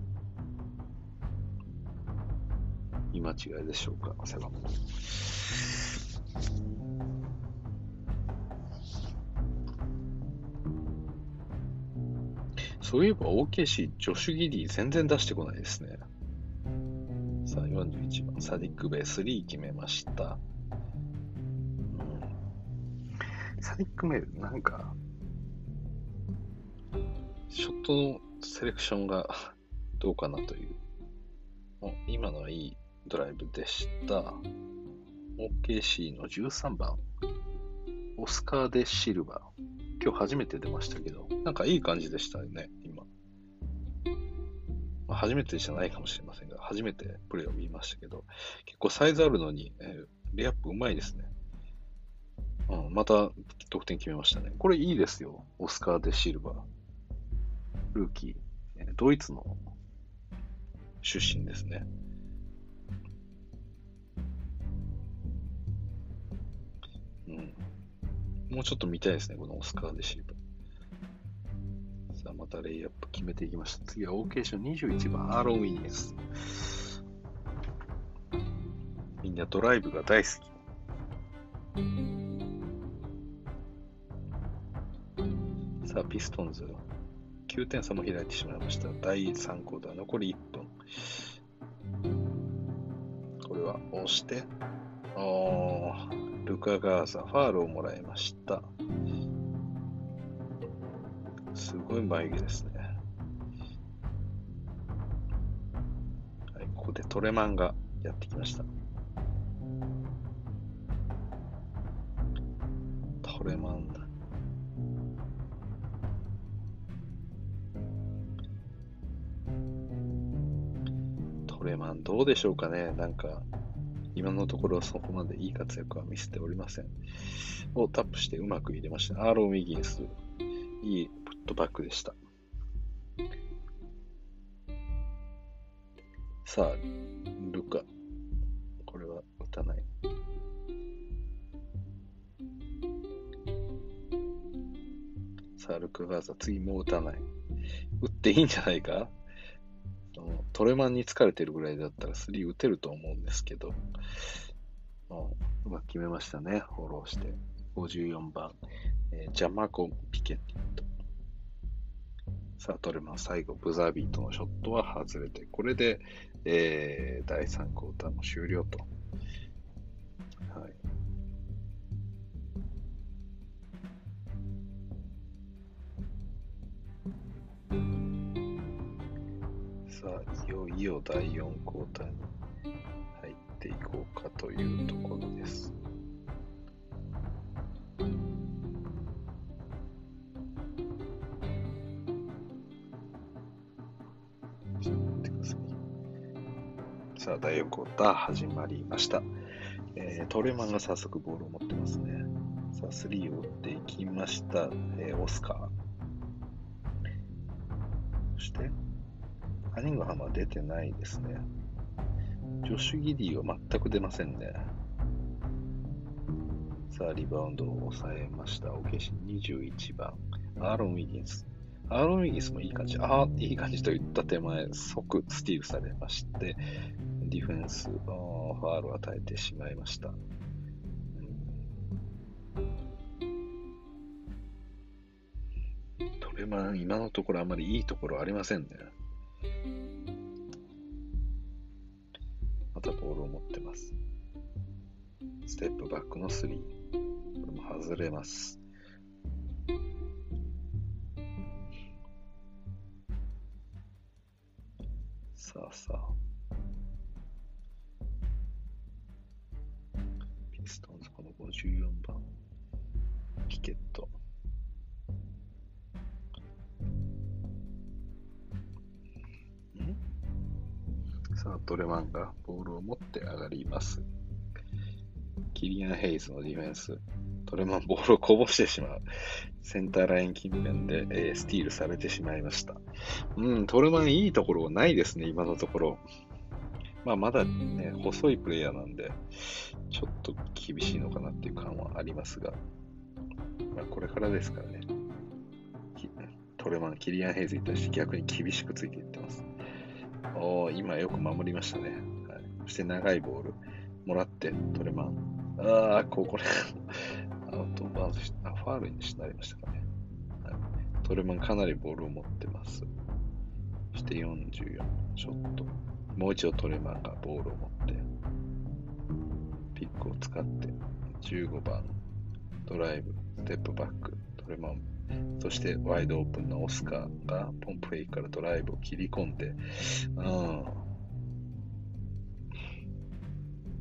見間違いでしょうか、セガそういえば OKC ジョシュ・ギディ全然出してこないですね。さあ、41番、サディック・ベース3決めました。サディック・メール、なんか、ショットのセレクションが どうかなという。今のはいいドライブでした。OKC の13番、オスカー・デ・シルバー。今日初めて出ましたけど、なんかいい感じでしたね、今。初めてじゃないかもしれませんが、初めてプレーを見ましたけど、結構サイズあるのに、えー、レイアップうまいですね。うん、また得点決めましたね。これいいですよ。オスカー・デ・シルバー。ルーキー。ドイツの出身ですね。うん。もうちょっと見たいですね、このオスカー・デ・シルバー。さあ、またレイアップ決めていきました。次は OK 賞21番、アロ・ウィニース。みんなドライブが大好き。さあ、ピストンズ。9点差も開いてしまいました。第3クォーター、残り1分。これは押して、ルカ・ガーザ、ファールをもらいました。すごい眉毛ですね。はい、ここでトレマンがやってきました。どうでしょうかねなんか、今のところそこまでいい活躍は見せておりません。をタップしてうまく入れました。アーロン・ウィギンス。いいトバックでした。さあ、ルカ。これは打たない。さあ、ルカガーザ、次も打たない。打っていいんじゃないか？トレマンに疲れてるぐらいだったら3打てると思うんですけど、うまく決めましたね。フォローして。54番、えー、ジャマコ・ピケット。さあ、トレマン最後、ブザービートのショットは外れて、これで、えー、第3クォーターも終了と。いよいよ第4クォーターに入っていこうかというところです。さあ、第4クォーター始まりました。えー、トレマンが早速ボールを持ってますね。さあ、3を打っていきました。えー、オスカー。そして、ハニングハムは出てないですね。ジョシュ・ギディは全く出ませんね。さあ、リバウンドを抑えました。オケシ21番。アーロン・ウィギンス。アーロン・ウィギンスもいい感じ。ああ、いい感じと言った手前、即スティールされまして、ディフェンス、ファールを与えてしまいました。トレマン、今のところあまりいいところありませんね。またボールを持ってます。ステップバックの3。これも外れます。さあさあ。14番、ピケット。さあ、トレマンがボールを持って上がります。キリアン・ヘイズのディフェンス。トレマンボールをこぼしてしまう。センターライン近辺で、えー、スティールされてしまいました。うん、トレマンいいところはないですね、今のところ。まあ、まだね、細いプレイヤーなんで、ちょっと厳しいのかなっていう感はありますが、まあ、これからですからね、トレマン、キリアン・ヘイズに対して逆に厳しくついていってます。お今よく守りましたね。はい、そして長いボール、もらって、トレマン。ああ、ここでアウトバウンドしあ、ファールになりましたかね。はい、トレマンかなりボールを持ってます。そして44、ショット。もう一度トレマンがボールを持って、ピックを使って、15番、ドライブ、ステップバック、トレマン、そしてワイドオープンのオスカーがポンプフェイからドライブを切り込んで、うん、あ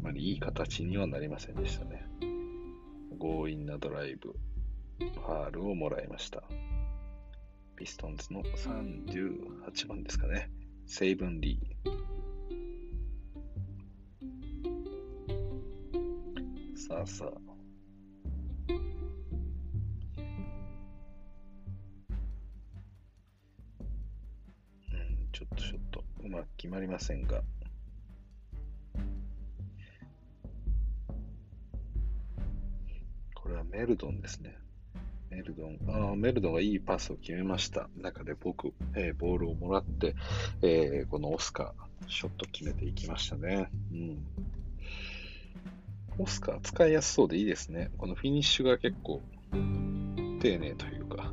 まりいい形にはなりませんでしたね。強引なドライブ、ファールをもらいました。ピストンズの38番ですかね。セイブンリー。さあさあ。ちょっとちょっとうまく決まりませんが。これはメルドンですね。メルドン、あメルドンがいいパスを決めました。中で僕、えー、ボールをもらって、えー、このオスカー、ショット決めていきましたね。うん。オスカー使いやすそうでいいですね。このフィニッシュが結構丁寧というか、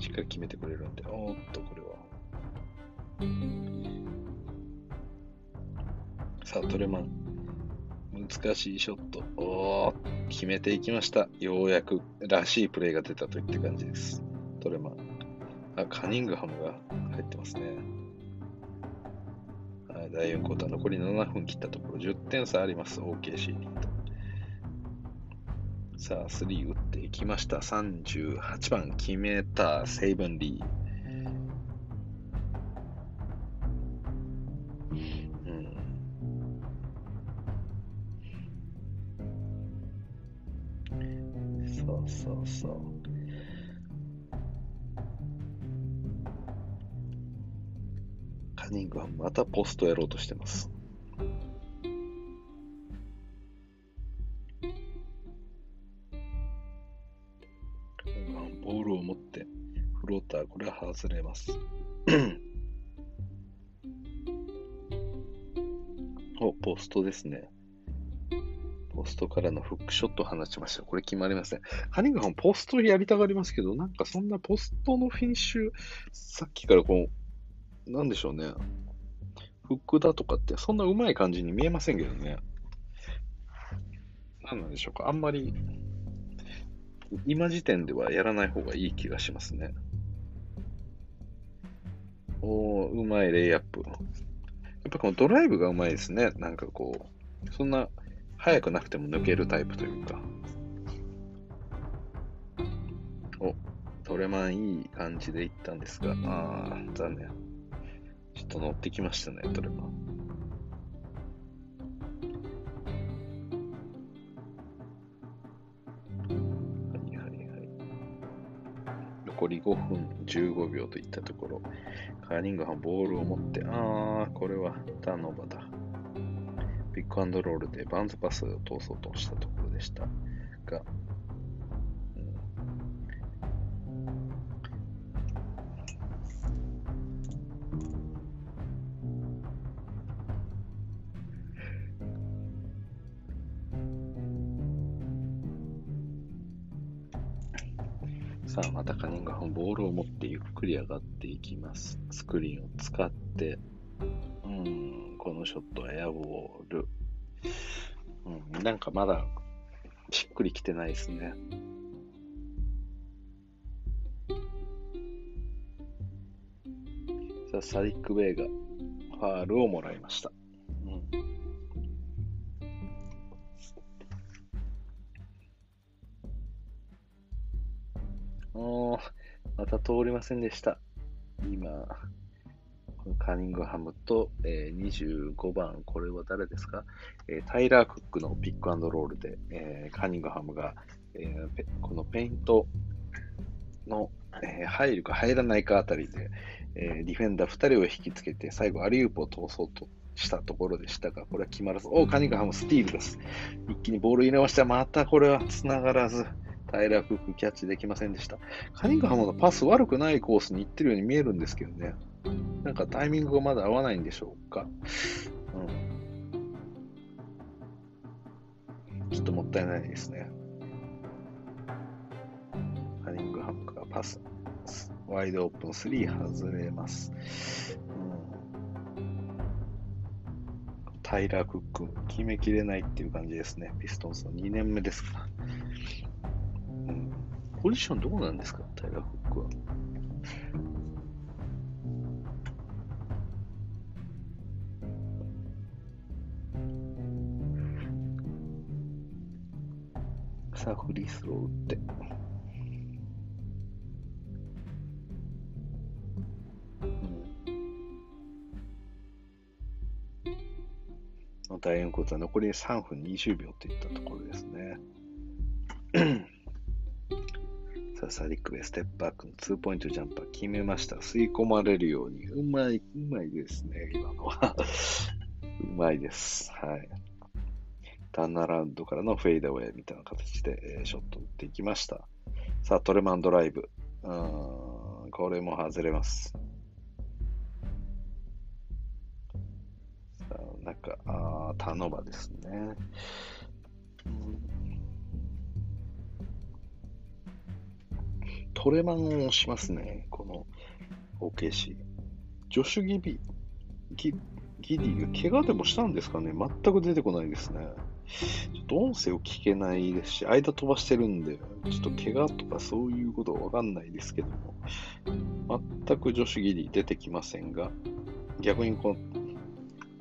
しっかり決めてくれるんで、おーっと、これは。さあ、トレマン。難しいショット。おー、決めていきました。ようやくらしいプレーが出たといった感じです。トレマン。あ、カニングハムが入ってますね。はい、第4クォーター残り7分切ったところ10点差あります。OKC にと。さあ、3打っていきました。38番決めたセイブンリー。ストやろうとしてます。ボールを持ってフローター、これは外れます。お、ポストですね。ポストからのフックショットを放ちました。これ決まりません。カニングハン、ポストやりたがりますけど、なんかそんなポストのフィニッシュ、さっきからこう、なんでしょうね。フックだとかって、そんな上手い感じに見えませんけどね。何なんでしょうか。あんまり、今時点ではやらない方がいい気がしますね。おー、うまいレイアップ。やっぱこのドライブがうまいですね。なんかこう、そんな速くなくても抜けるタイプというか。お、トレマンいい感じでいったんですが、あー、残念。ちょっと乗ってきましたね、トレマン。はいはいはい。残り5分15秒といったところ、カーニングハンボールを持って、あー、これはターンオーバーだ。ピックアンドロールでバンズパスを通そうとしたところでしたが、さあ、またカニンガハンボールを持ってゆっくり上がっていきます。スクリーンを使って、うん、このショットはエアボール。うん、なんかまだしっくりきてないですね。さあ、サディック・ウェイがファールをもらいました。通りませんでした。今、カニングハムと、えー、25番、これは誰ですか、えー、タイラー・クックのピックアンドロールで、えー、カニングハムが、えー、このペイントの、えー、入るか入らないかあたりで、えー、ディフェンダー2人を引きつけて、最後アリウープを通そうとしたところでしたが、これは決まらず、おカニングハムスティールです。一気にボール入れました。またこれは繋がらず。タイラー・クックキャッチできませんでした。カニングハムのパス悪くないコースに行ってるように見えるんですけどね。なんかタイミングがまだ合わないんでしょうか。うん。ちょっともったいないですね。ハニングハムからパス。ワイドオープン3外れます。うん、タイラー・クック、決めきれないっていう感じですね。ピストンズの2年目ですから。ポジションどうなんですか、タイガー・フックは。さあ、フリースロー打って。第4クォーター残り3分20秒といったところですね。サディックベステップバックのツーポイントジャンパー決めました。吸い込まれるように。うまい、うまいですね、今のは。うまいです。はい。ターンアラウンドからのフェイダーウェイみたいな形で、えー、ショット打っていきました。さあ、トレマンドライブ。うん、これも外れます。さあ、なんか、あターノバーですね。トレマンをしますね、この OKC。ジョシュ・ギビ、ギギディが怪我でもしたんですかね？全く出てこないですね。ちょっと音声を聞けないですし、間飛ばしてるんで、ちょっと怪我とかそういうことはわかんないですけども、全く女子ギリ出てきませんが、逆にこ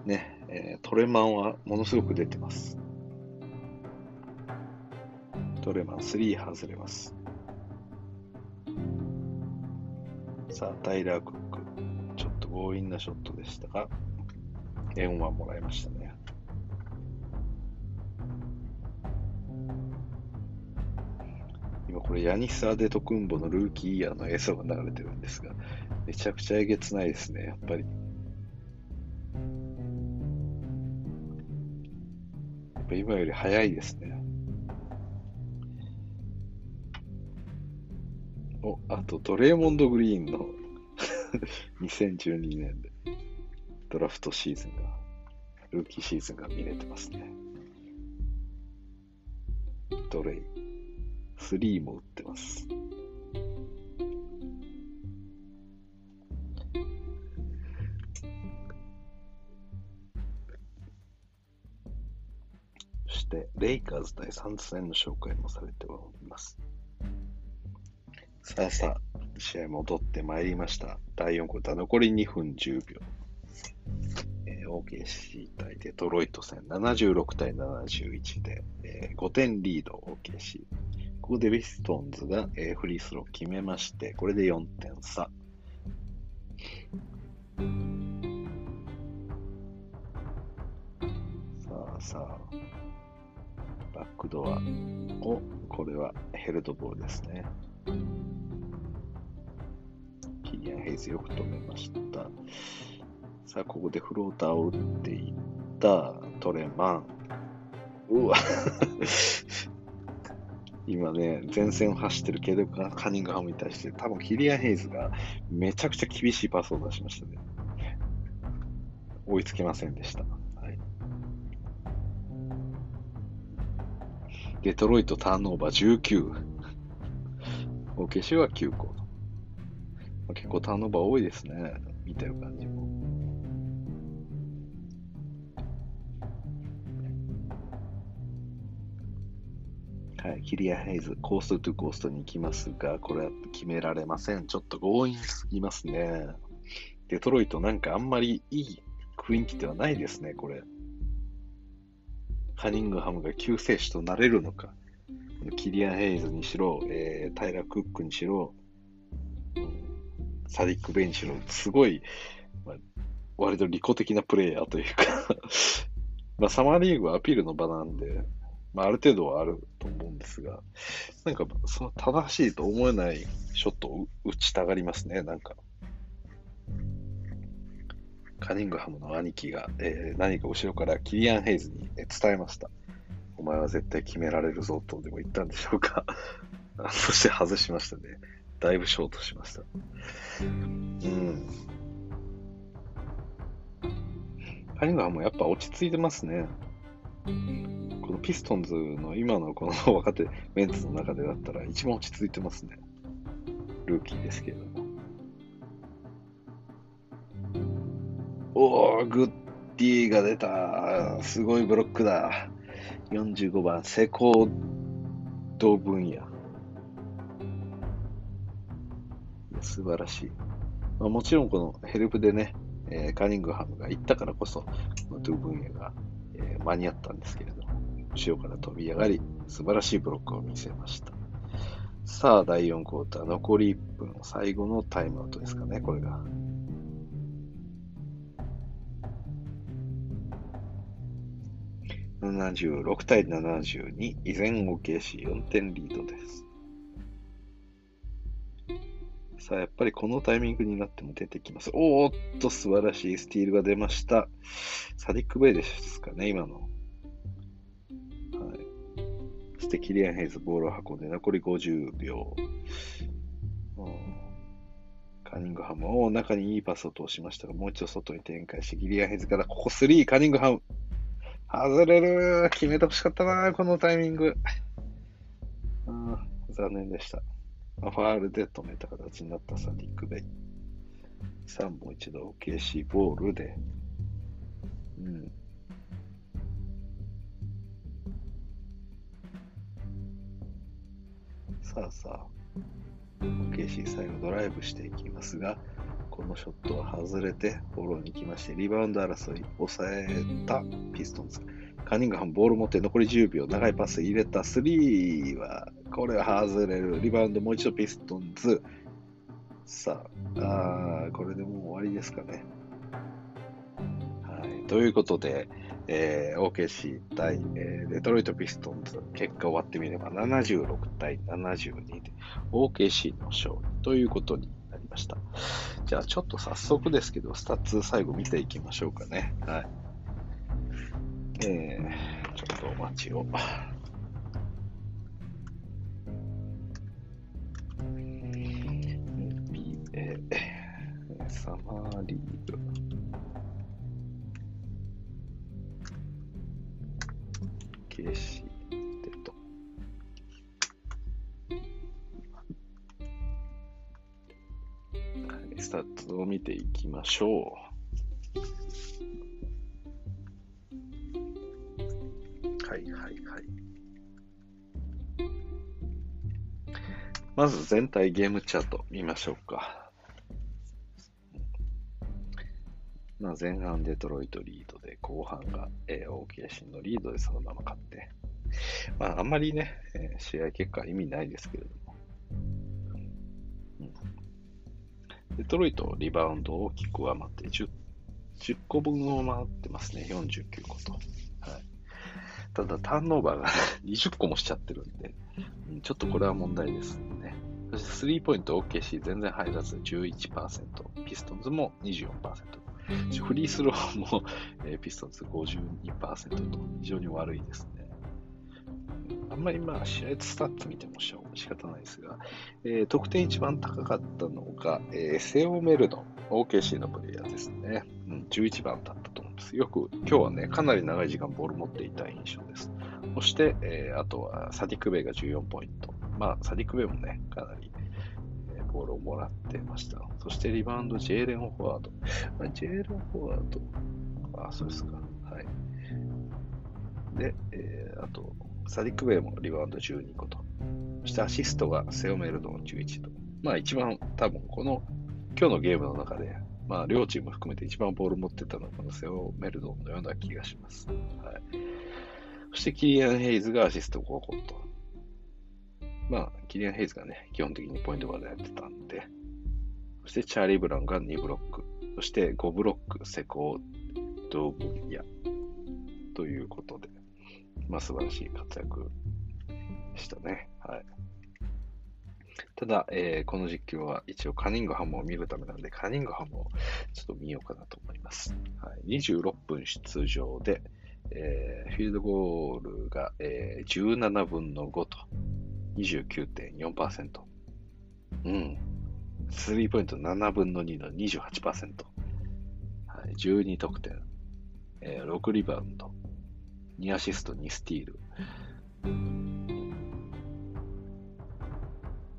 う、ね、え、トレマンはものすごく出てます。トレマン3外れます。さあ、タイラー・クック。ちょっと強引なショットでしたが、円はもらいましたね。今これヤニス・アデトクンボのルーキーイヤーの映像が流れてるんですが、めちゃくちゃえげつないですね、やっぱり。やっぱ今より早いですね。お、あとドレーモンド・グリーンの 2012年でドラフトシーズンが、ルーキーシーズンが見れてますね。ドレイ、3も打ってます。そして、レイカーズ対サンズ戦の紹介もされております。さあさあ、試合戻ってまいりました。第4クォーター残り2分10秒。えー、OKC 対デトロイト戦76対71で、えー、5点リード OKC。ここでビストンズが、えー、フリースロー決めまして、これで4点差。さあさあ、バックドアを、これはヘルドボールですね。キリアン・ヘイズよく止めました。さあ、ここでフローターを打っていったトレマン。うわ 今ね、前線を走ってるケドカ・カニングハムに対して、多分キリアン・ヘイズがめちゃくちゃ厳しいパスを出しましたね。追いつけませんでした。はい、デトロイトターンオーバー19。オーケシは9個。結構ターンオーバー多いですね。見てる感じも。はい、キリア・ヘイズ、コーストトゥコーストに行きますが、これは決められません。ちょっと強引すぎますね。デトロイトなんかあんまりいい雰囲気ではないですね、これ。ハニングハムが救世主となれるのか。キリアン・ヘイズにしろ、えー、タイラ・クックにしろ、サディック・ベンチのすごい、まあ、割と利己的なプレイヤーというか まあ、サマーリーグはアピールの場なんで、まあ、ある程度はあると思うんですが、なんか、その正しいと思えないショットを打ちたがりますね、なんか。カニングハムの兄貴が、えー、何か後ろからキリアン・ヘイズに伝えました。お前は絶対決められるぞとでも言ったんでしょうか。そして外しましたね。だいぶショートしました。うん。カニングハムやっぱ落ち着いてますね。このピストンズの今のこの若手メンツの中でだったら一番落ち着いてますね。ルーキーですけれども。おー、グッディが出た。すごいブロックだ。45番、セコド分野。素晴らしい。まあ、もちろんこのヘルプでね、えー、カニングハムが行ったからこそ、このドゥ分野が、えー、間に合ったんですけれども、後ろから飛び上がり、素晴らしいブロックを見せました。さあ、第4クォーター、残り1分、最後のタイムアウトですかね、これが。76対72、依然 OKC4 点リードです。さあ、やっぱりこのタイミングになっても出てきます。おーっと、素晴らしいスティールが出ました。サディック・ベイですかね、今の。はい。そして、キリアン・ヘイズ、ボールを運んで、残り50秒。カニングハムを中にいいパスを通しましたが、もう一度外に展開して、ギリアン・ヘイズからここ3、カニングハム。外れる。決めてほしかったな、このタイミング。残念でした。ファールで止めた形になったサディック・ベイ。3も一度 OKC ボールで、うん。さあさあ、OKC 最後ドライブしていきますが、このショットは外れてフォローに来まして、リバウンド争い抑えたピストンズ。カニングハムボール持って残り10秒、長いパス入れた3は、これは外れる。リバウンドもう一度ピストンズ。さあ、あこれでもう終わりですかね。はい、ということで、えー、OKC 対、えー、デトロイトピストンズ、結果終わってみれば76対72で OKC の勝利ということになりました。じゃあちょっと早速ですけど、スタッツ最後見ていきましょうかね。はい。えー、ちょっとお待ちを。サマーリーグ。ケシスタッツを見ていきましょう。はいはいはい。まず全体ゲームチャート見ましょうか。まあ、前半デトロイトリードで、後半が、えー、OKC のリードでそのまま勝って、まあ、あんまりね、えー、試合結果意味ないですけれども、デトロイトリバウンドを大きく上回って10、10個分を回ってますね。49個と。はい。ただ、ターンオーバーが 20個もしちゃってるんで、ちょっとこれは問題ですね。そして、スリーポイント OKC、全然入らず11%。ピストンズも24%。フリースローも、えピストンズ52%と非常に悪いですね。あんまりまあ試合スタッツ見てもしょ仕方ないですが、えー、得点一番高かったのが、えー、テオ・マレドン、OKC のプレイヤーですね。うん、11番だったと思うんです。よく今日はね、かなり長い時間ボール持っていた印象です。そして、えー、あとはサディク・ベイが14ポイント。まあ、サディク・ベイもね、かなり、えボールをもらってました。そしてリバウンド、ジェーレン・フォワード。まあ、ジェーレン・フォワード。あ、そうですか。はい。で、えー、あと、サディック・ベイもリバウンド12個と。そしてアシストがセオメルドの11と。まあ一番多分この今日のゲームの中で、まあ両チーム含めて一番ボール持ってたのはこのセオメルドンのような気がします。はい。そしてキリアン・ヘイズがアシスト5個と。まあ、キリアン・ヘイズがね、基本的にポイントガードやってたんで、そしてチャーリー・ブランが2ブロック、そして5ブロック、セコー・ドーブリアということで、まあ、素晴らしい活躍でしたね。はい。ただ、えー、この実況は一応カニングハムを見るためなので、カニングハムをちょっと見ようかなと思います。はい、26分出場で、えー、フィールドゴールが、えー、17分の5と29.4%。うん。スリーポイント7分の2の28%。はい、12得点、えー、6リバウンド、2アシスト、2スティール。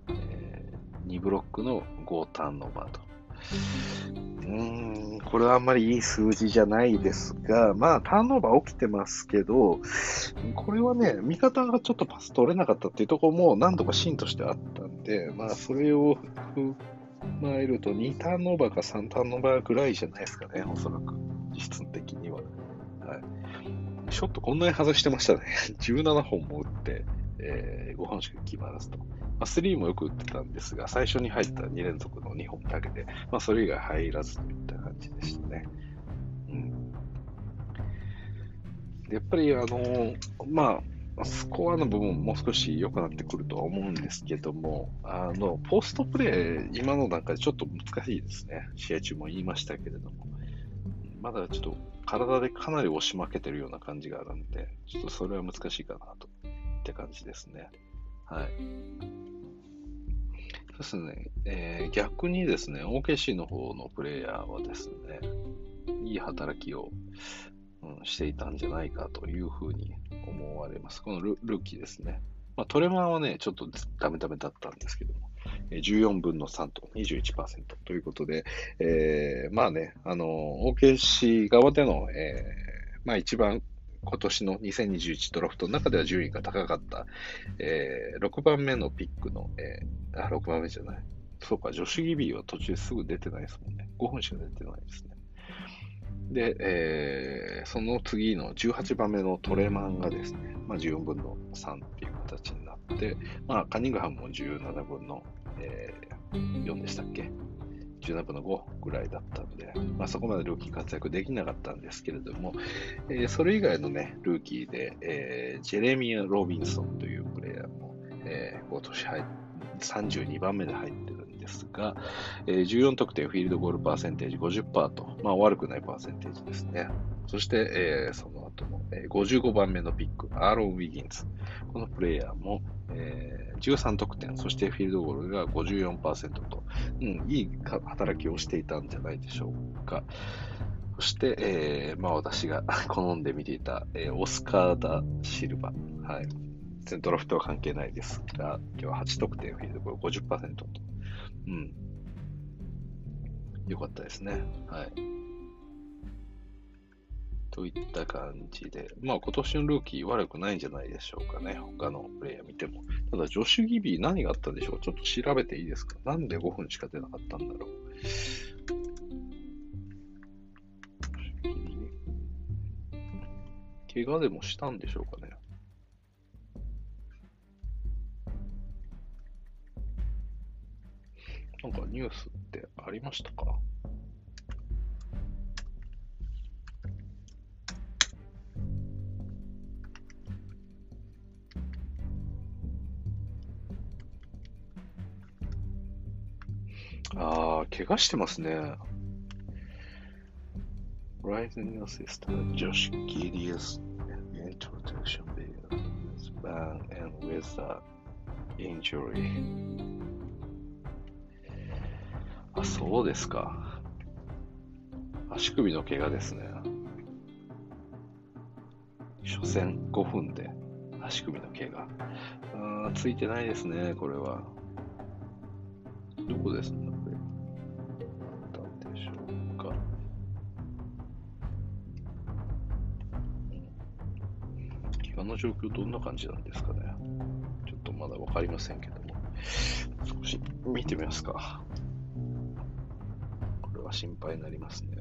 えー、2ブロックの5ターンオーバーと。うん、これはあんまりいい数字じゃないですが、まあ、ターンオーバー起きてますけど、これはね、味方がちょっとパス取れなかったっていうところも何度かシーンとしてあったんで、まあ、それを踏まえると2ターンオーバーか3ターンオーバーぐらいじゃないですかね、おそらく、実質的には。ショットこんなに外してましたね。17本も打って、えー、5本しか決まらずと。まあ、3もよく打ってたんですが、最初に入った2連続の2本だけで、まあ、それ以外入らずといった感じでしたね。うん。やっぱりあの、まあ、スコアの部分もう少し良くなってくるとは思うんですけども、あの、ポストプレー、今の段階でちょっと難しいですね。試合中も言いましたけれども。まだちょっと体でかなり押し負けてるような感じがあるんで、ちょっとそれは難しいかなと、って感じですね。はい。そうですね、えー、逆にですね、OKC の方のプレイヤーはですね、いい働きを、うん、していたんじゃないかというふうに思われます。このルルーキーですね。まあ、トレマンはね、ちょっとダメダメだったんですけども、14分の3と21%ということで、えー、まあね、あの、OKC 側での、えー、まあ一番今年の2021ドラフトの中では順位が高かった、えー、6番目のピックの、えー、あ、6番目じゃない。そうか、ジョシュ・ギビーは途中すぐ出てないですもんね。5分しか出てないですね。で、えー、その次の18番目のトレマンがですね、まあ、14分の3っていう形になって、まあ、カニングハムも17分の、えー、4でしたっけ？17分の5ぐらいだったので、まあ、そこまでルーキー活躍できなかったんですけれども、えー、それ以外のね、ルーキーで、えー、ジェレミア・ロビンソンというプレイヤーも、えー、今年入32番目で入ってるんですが、えー、14得点、フィールドゴールパーセンテージ50%と、まあ、悪くないパーセンテージですね。そして、えー、その後の、えー、55番目のピック、アーロン・ウィギンズ。このプレイヤーも、えー、13得点、そしてフィールドゴールが54%と、うん、いい働きをしていたんじゃないでしょうか。そして、えーまあ、私が 好んで見ていた、えー、オスカーダ・シルバ。はい。ドラフトは関係ないですが、今日は8得点、フィールドゴール50%と。うん。よかったですね。はい。といった感じで、まあ今年のルーキー悪くないんじゃないでしょうかね。他のプレイヤー見ても。ただ、ジョシュ・ギビー何があったんでしょう？ちょっと調べていいですか？なんで5分しか出なかったんだろう？怪我でもしたんでしょうかね？なんかニュースってありましたか？ああ、怪我してますね。Rising assistant Josh Gideon's introduction begins bang and with a injury. あ、そうですか。足首の怪我ですね。初戦5分で足首の怪我。あついてないですね、これは。どこですね、の状況どんな感じなんですかね。ちょっとまだわかりませんけども。少し見てみますか。これは心配になりますね。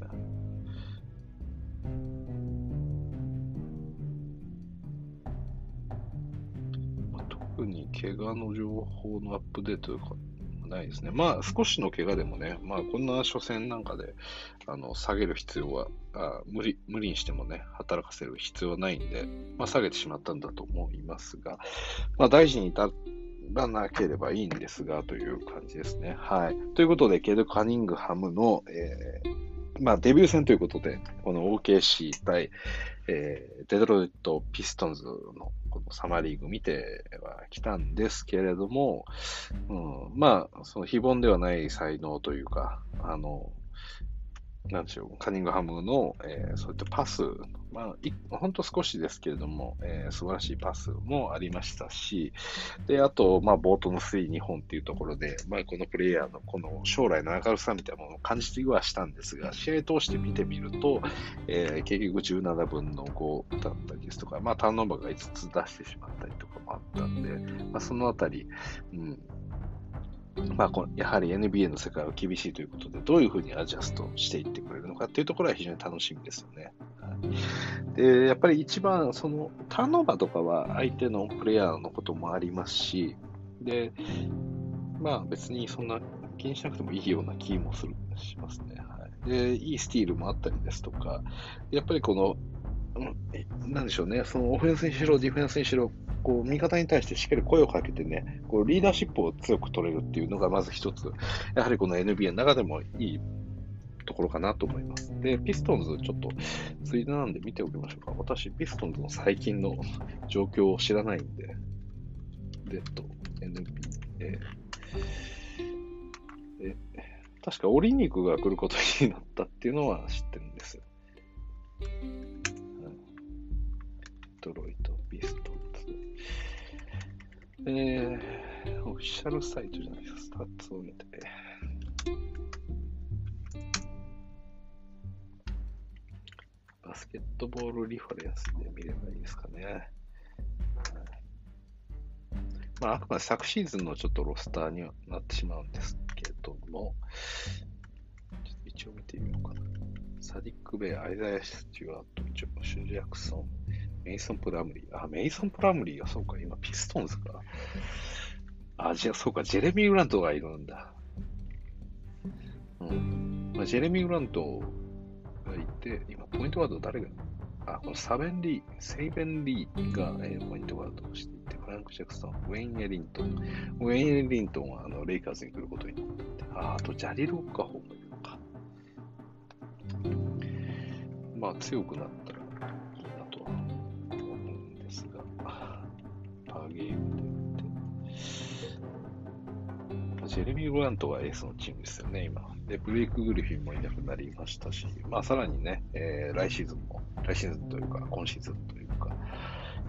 まあ、特に怪我の情報のアップデートとかないですね。まあ少しの怪我でもね、まあこんな初戦なんかであの下げる必要はあ無理、無理にしてもね、働かせる必要はないんで、まあ下げてしまったんだと思いますが、まあ大事に至らなければいいんですが、という感じですね。はい。ということで、ケル・カニングハムの、えー、まあ、デビュー戦ということで、この OKC 対、えー、デトロイト・ピストンズのこのサマーリーグ見てはきたんですけれども、うん、まあ、その非凡ではない才能というか、あの、なんでしょう、カニングハムの、えー、そういったパス、まあ、ほんと少しですけれども、えー、素晴らしいパスもありましたし、で、あと、まあ、冒頭の3、2本っていうところで、まあ、このプレイヤーのこの将来の明るさみたいなものを感じてはしたんですが、試合通して見てみると、えー、結局17分の5だったりですとか、まあ、ターンオーバーが5つ出してしまったりとかもあったんで、まあ、そのあたり、うん、まあ、このやはり NBA の世界は厳しいということで、どういうふうにアジャストしていってくれるのかっていうところは非常に楽しみですよね。で、やっぱり一番、その、ターンオーバーとかは相手のプレイヤーのこともありますし、で、まあ別にそんな気にしなくてもいいような気もするしますね。はい、で、いいスティールもあったりですとか、やっぱりこの、うんなんでしょうね、そのオフェンスにしろ、ディフェンスにしろ、こう味方に対してしっかり声をかけてね、こうリーダーシップを強く取れるっていうのがまず一つ、やはりこの NBA の中でもいいところかなと思います。で、ピストンズ、ちょっと、ついでなんで見ておきましょうか。私、ピストンズの最近の状況を知らないんで、レッド、NBA、え、確かオリニクが来ることになったっていうのは知ってるんですよ。デトロイ、えー、オフィシャルサイトじゃないですか、スタッツを見て。バスケットボールリファレンスで見ればいいですかね。まあ、あくまで昨シーズンのちょっとロスターにはなってしまうんですけども、一応見てみようかな。サディック・ベイ、アイザヤ・スチュワート、ジョシュ・ジャクソン、メイソン・プラムリー。あ、メイソン・プラムリーはそうか、今ピストンズか。あ、じゃあそうか、ジェレミー・グラントがいるんだ。うん。まあ、ジェレミー・グラントがいて、今、ポイントガード誰が？あ、このサベンリー、セイベンリーが、えーポイントガードをしていて、フランク・ジャクソン、ウェイン・エリントン。ウェイン・エリントンはあのレイカーズに来ることになって、あ、あとジャリル・オッカホーもいるのか。まあ、強くなったらジェレミー・グラントがエースのチームですよね、今。で、ブレイク・グリフィンもいなくなりましたし、まあ、さらにね、えー来シーズンも、来シーズンというか、今シーズンというか、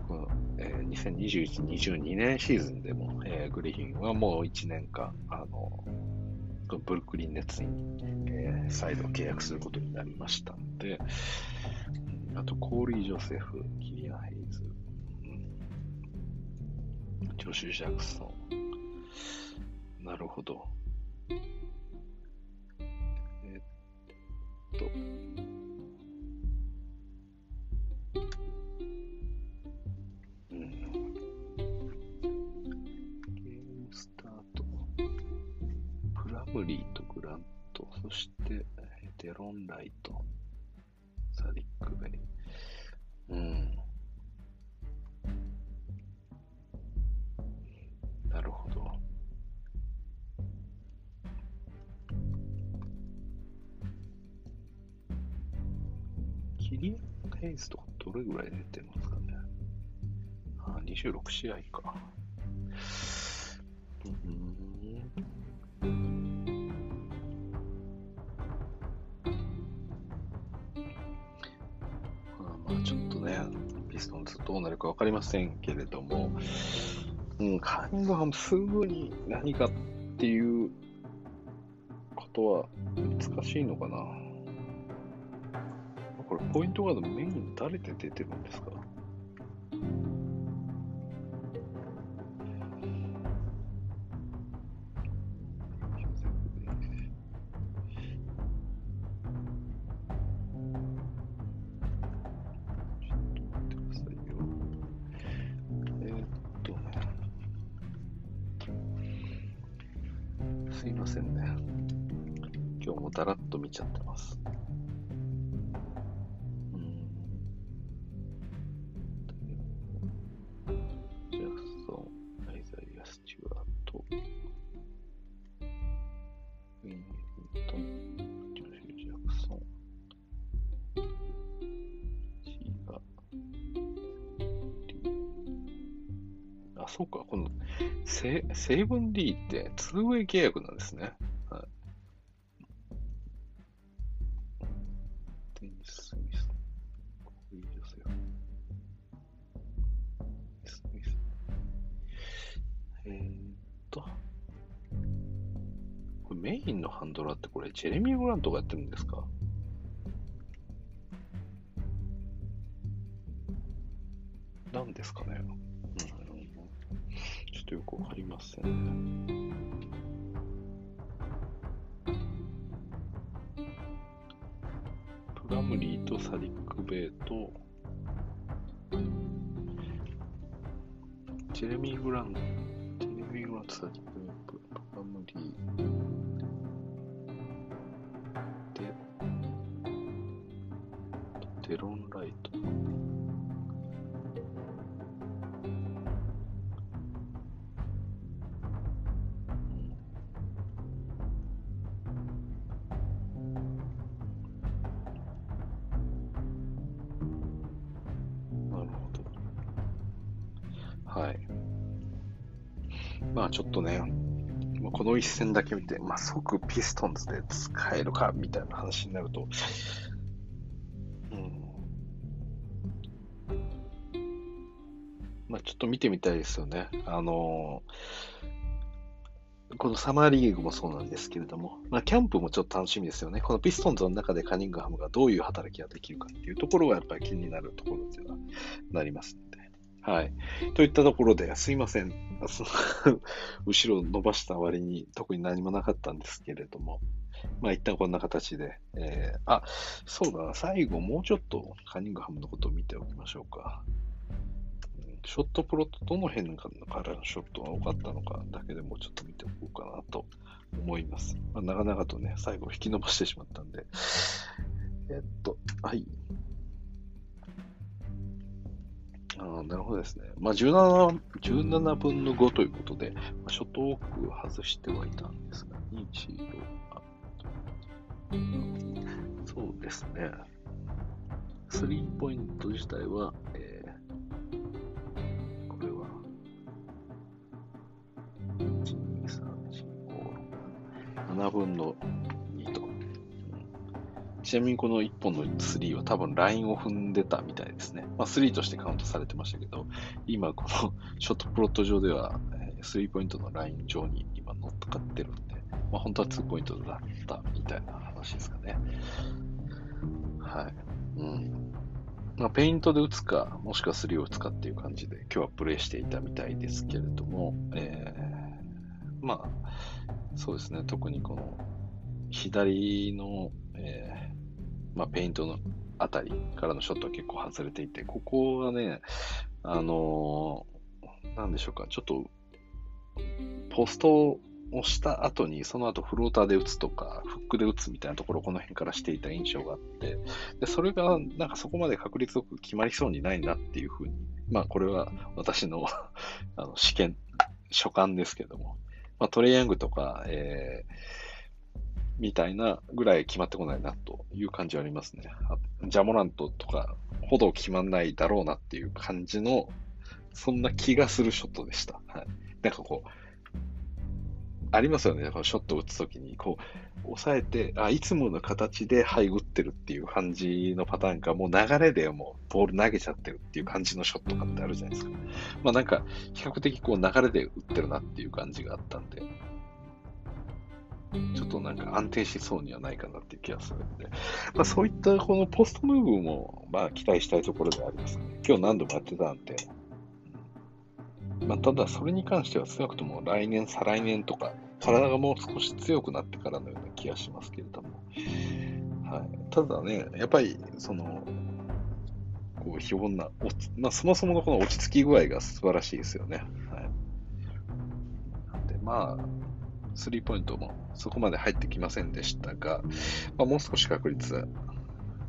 このえー2021、22年シーズンでも、えーグリフィンはもう1年間、あの、ブルックリンネッツに、えー再度契約することになりましたので、あと、コーリー・ジョセフ、キリアン・ヘイズ、うんジョシュ・ジャクソン。なるほど。えっと、うん。ゲームスタート。プラムリーとグラント、そしてえデロンライト、サディックベリー。うん。ヘイズとかどれぐらい出てますかねあ、26試合か。うん。あまあちょっとね、ピストンズどうなるか分かりませんけれども、うん、カニングハムすぐに何かっていうことは難しいのかな。これ、ポイントガードメイン誰で出てるんですか？すいませんね。今日もだらっと見ちゃってます。そうか、このセセイブン D ってツーウェイ契約なんですね。はい。デニス・スミス、コーリー・ジョセフ、スミス。えーっと、これメインのハンドラーってこれ、ジェレミー・グラントがやってるんですか？ちょっとね、まあこの一戦だけ見て、まあ、即ピストンズで使えるかみたいな話になると、うん。まあちょっと見てみたいですよね。あのこのサマーリーグもそうなんですけれども、まあ、キャンプもちょっと楽しみですよね。このピストンズの中でカニングハムがどういう働きができるかっていうところがやっぱり気になるところっていうのはなりますので。はい。といったところで、すいません。後ろを伸ばした割に特に何もなかったんですけれども、まあ一旦こんな形で、えー、あ、そうだな、最後もうちょっとカニングハムのことを見ておきましょうか。ショットプロットどの辺からのショットが多かったのかだけでもうちょっと見ておこうかなと思います。まあ、長々とね、最後引き伸ばしてしまったんで。えっと、はい。あなるほどですね。まあ17、17分の5ということで、まあ、ショット多く外してはいたんですが、2、1、6、あそうですね。スリーポイント自体は、えー7分の。ちなみにこの1本の3は多分ラインを踏んでたみたいですね。まあ3としてカウントされてましたけど、今このショットプロット上では、スリーポイントのライン上に今乗っかってるんで、まあ本当は2ポイントだったみたいな話ですかね。はい。うん。まあ、ペイントで打つか、もしくは3を打つかっていう感じで、今日はプレイしていたみたいですけれども、えー、まあ、そうですね、特にこの左の、え、まあ、ペイントのあたりからのショットは結構外れていて、ここはね、あのー、なんでしょうか、ちょっと、ポストをした後に、その後フローターで打つとか、フックで打つみたいなところをこの辺からしていた印象があって、でそれがなんかそこまで確率よく決まりそうにないなっていうふうに、まあこれは私のあの試験、所感ですけども、まあ、トレイヤングとか、えー、みたいなぐらい決まってこないなという感じはありますね。ジャモラントとかほど決まんないだろうなっていう感じの、そんな気がするショットでした。はい。なんかこう、ありますよね。このショットを打つときに、こう、抑えて、あ、いつもの形で、はい、打ってるっていう感じのパターンか、もう流れでもうボール投げちゃってるっていう感じのショットかってあるじゃないですか。まあなんか、比較的こう流れで打ってるなっていう感じがあったんで、ちょっとなんか安定しそうにはないかなっていう気がするんで、まあそういったこのポストムーブも、まあ期待したいところではありますね。今日何度もやってたんで、まあ、ただそれに関しては少なくとも来年、再来年とか、体がもう少し強くなってからのような気がしますけれども、はい、ただね、やっぱりその、こう、非凡な、まあ、そもそものこの落ち着き具合が素晴らしいですよね。はい、で、まあ、スリーポイントもそこまで入ってきませんでしたが、まあ、もう少し確率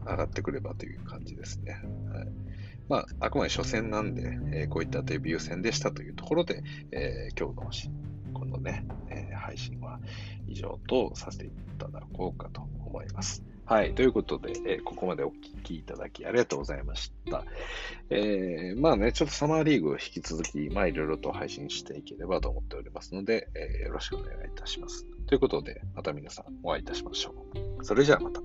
上がってくればという感じですね。はいまあ、あくまで初戦なんで、えー、こういったデビュー戦でしたというところで、えー、今日のこのね、えー、配信は以上とさせていただこうかと思います。はい。ということで、えー、ここまでお聞きいただきありがとうございました。えー、まあね、ちょっとサマーリーグを引き続き、まあいろいろと配信していければと思っておりますので、えー、よろしくお願いいたします。ということで、また皆さんお会いいたしましょう。それじゃあまた。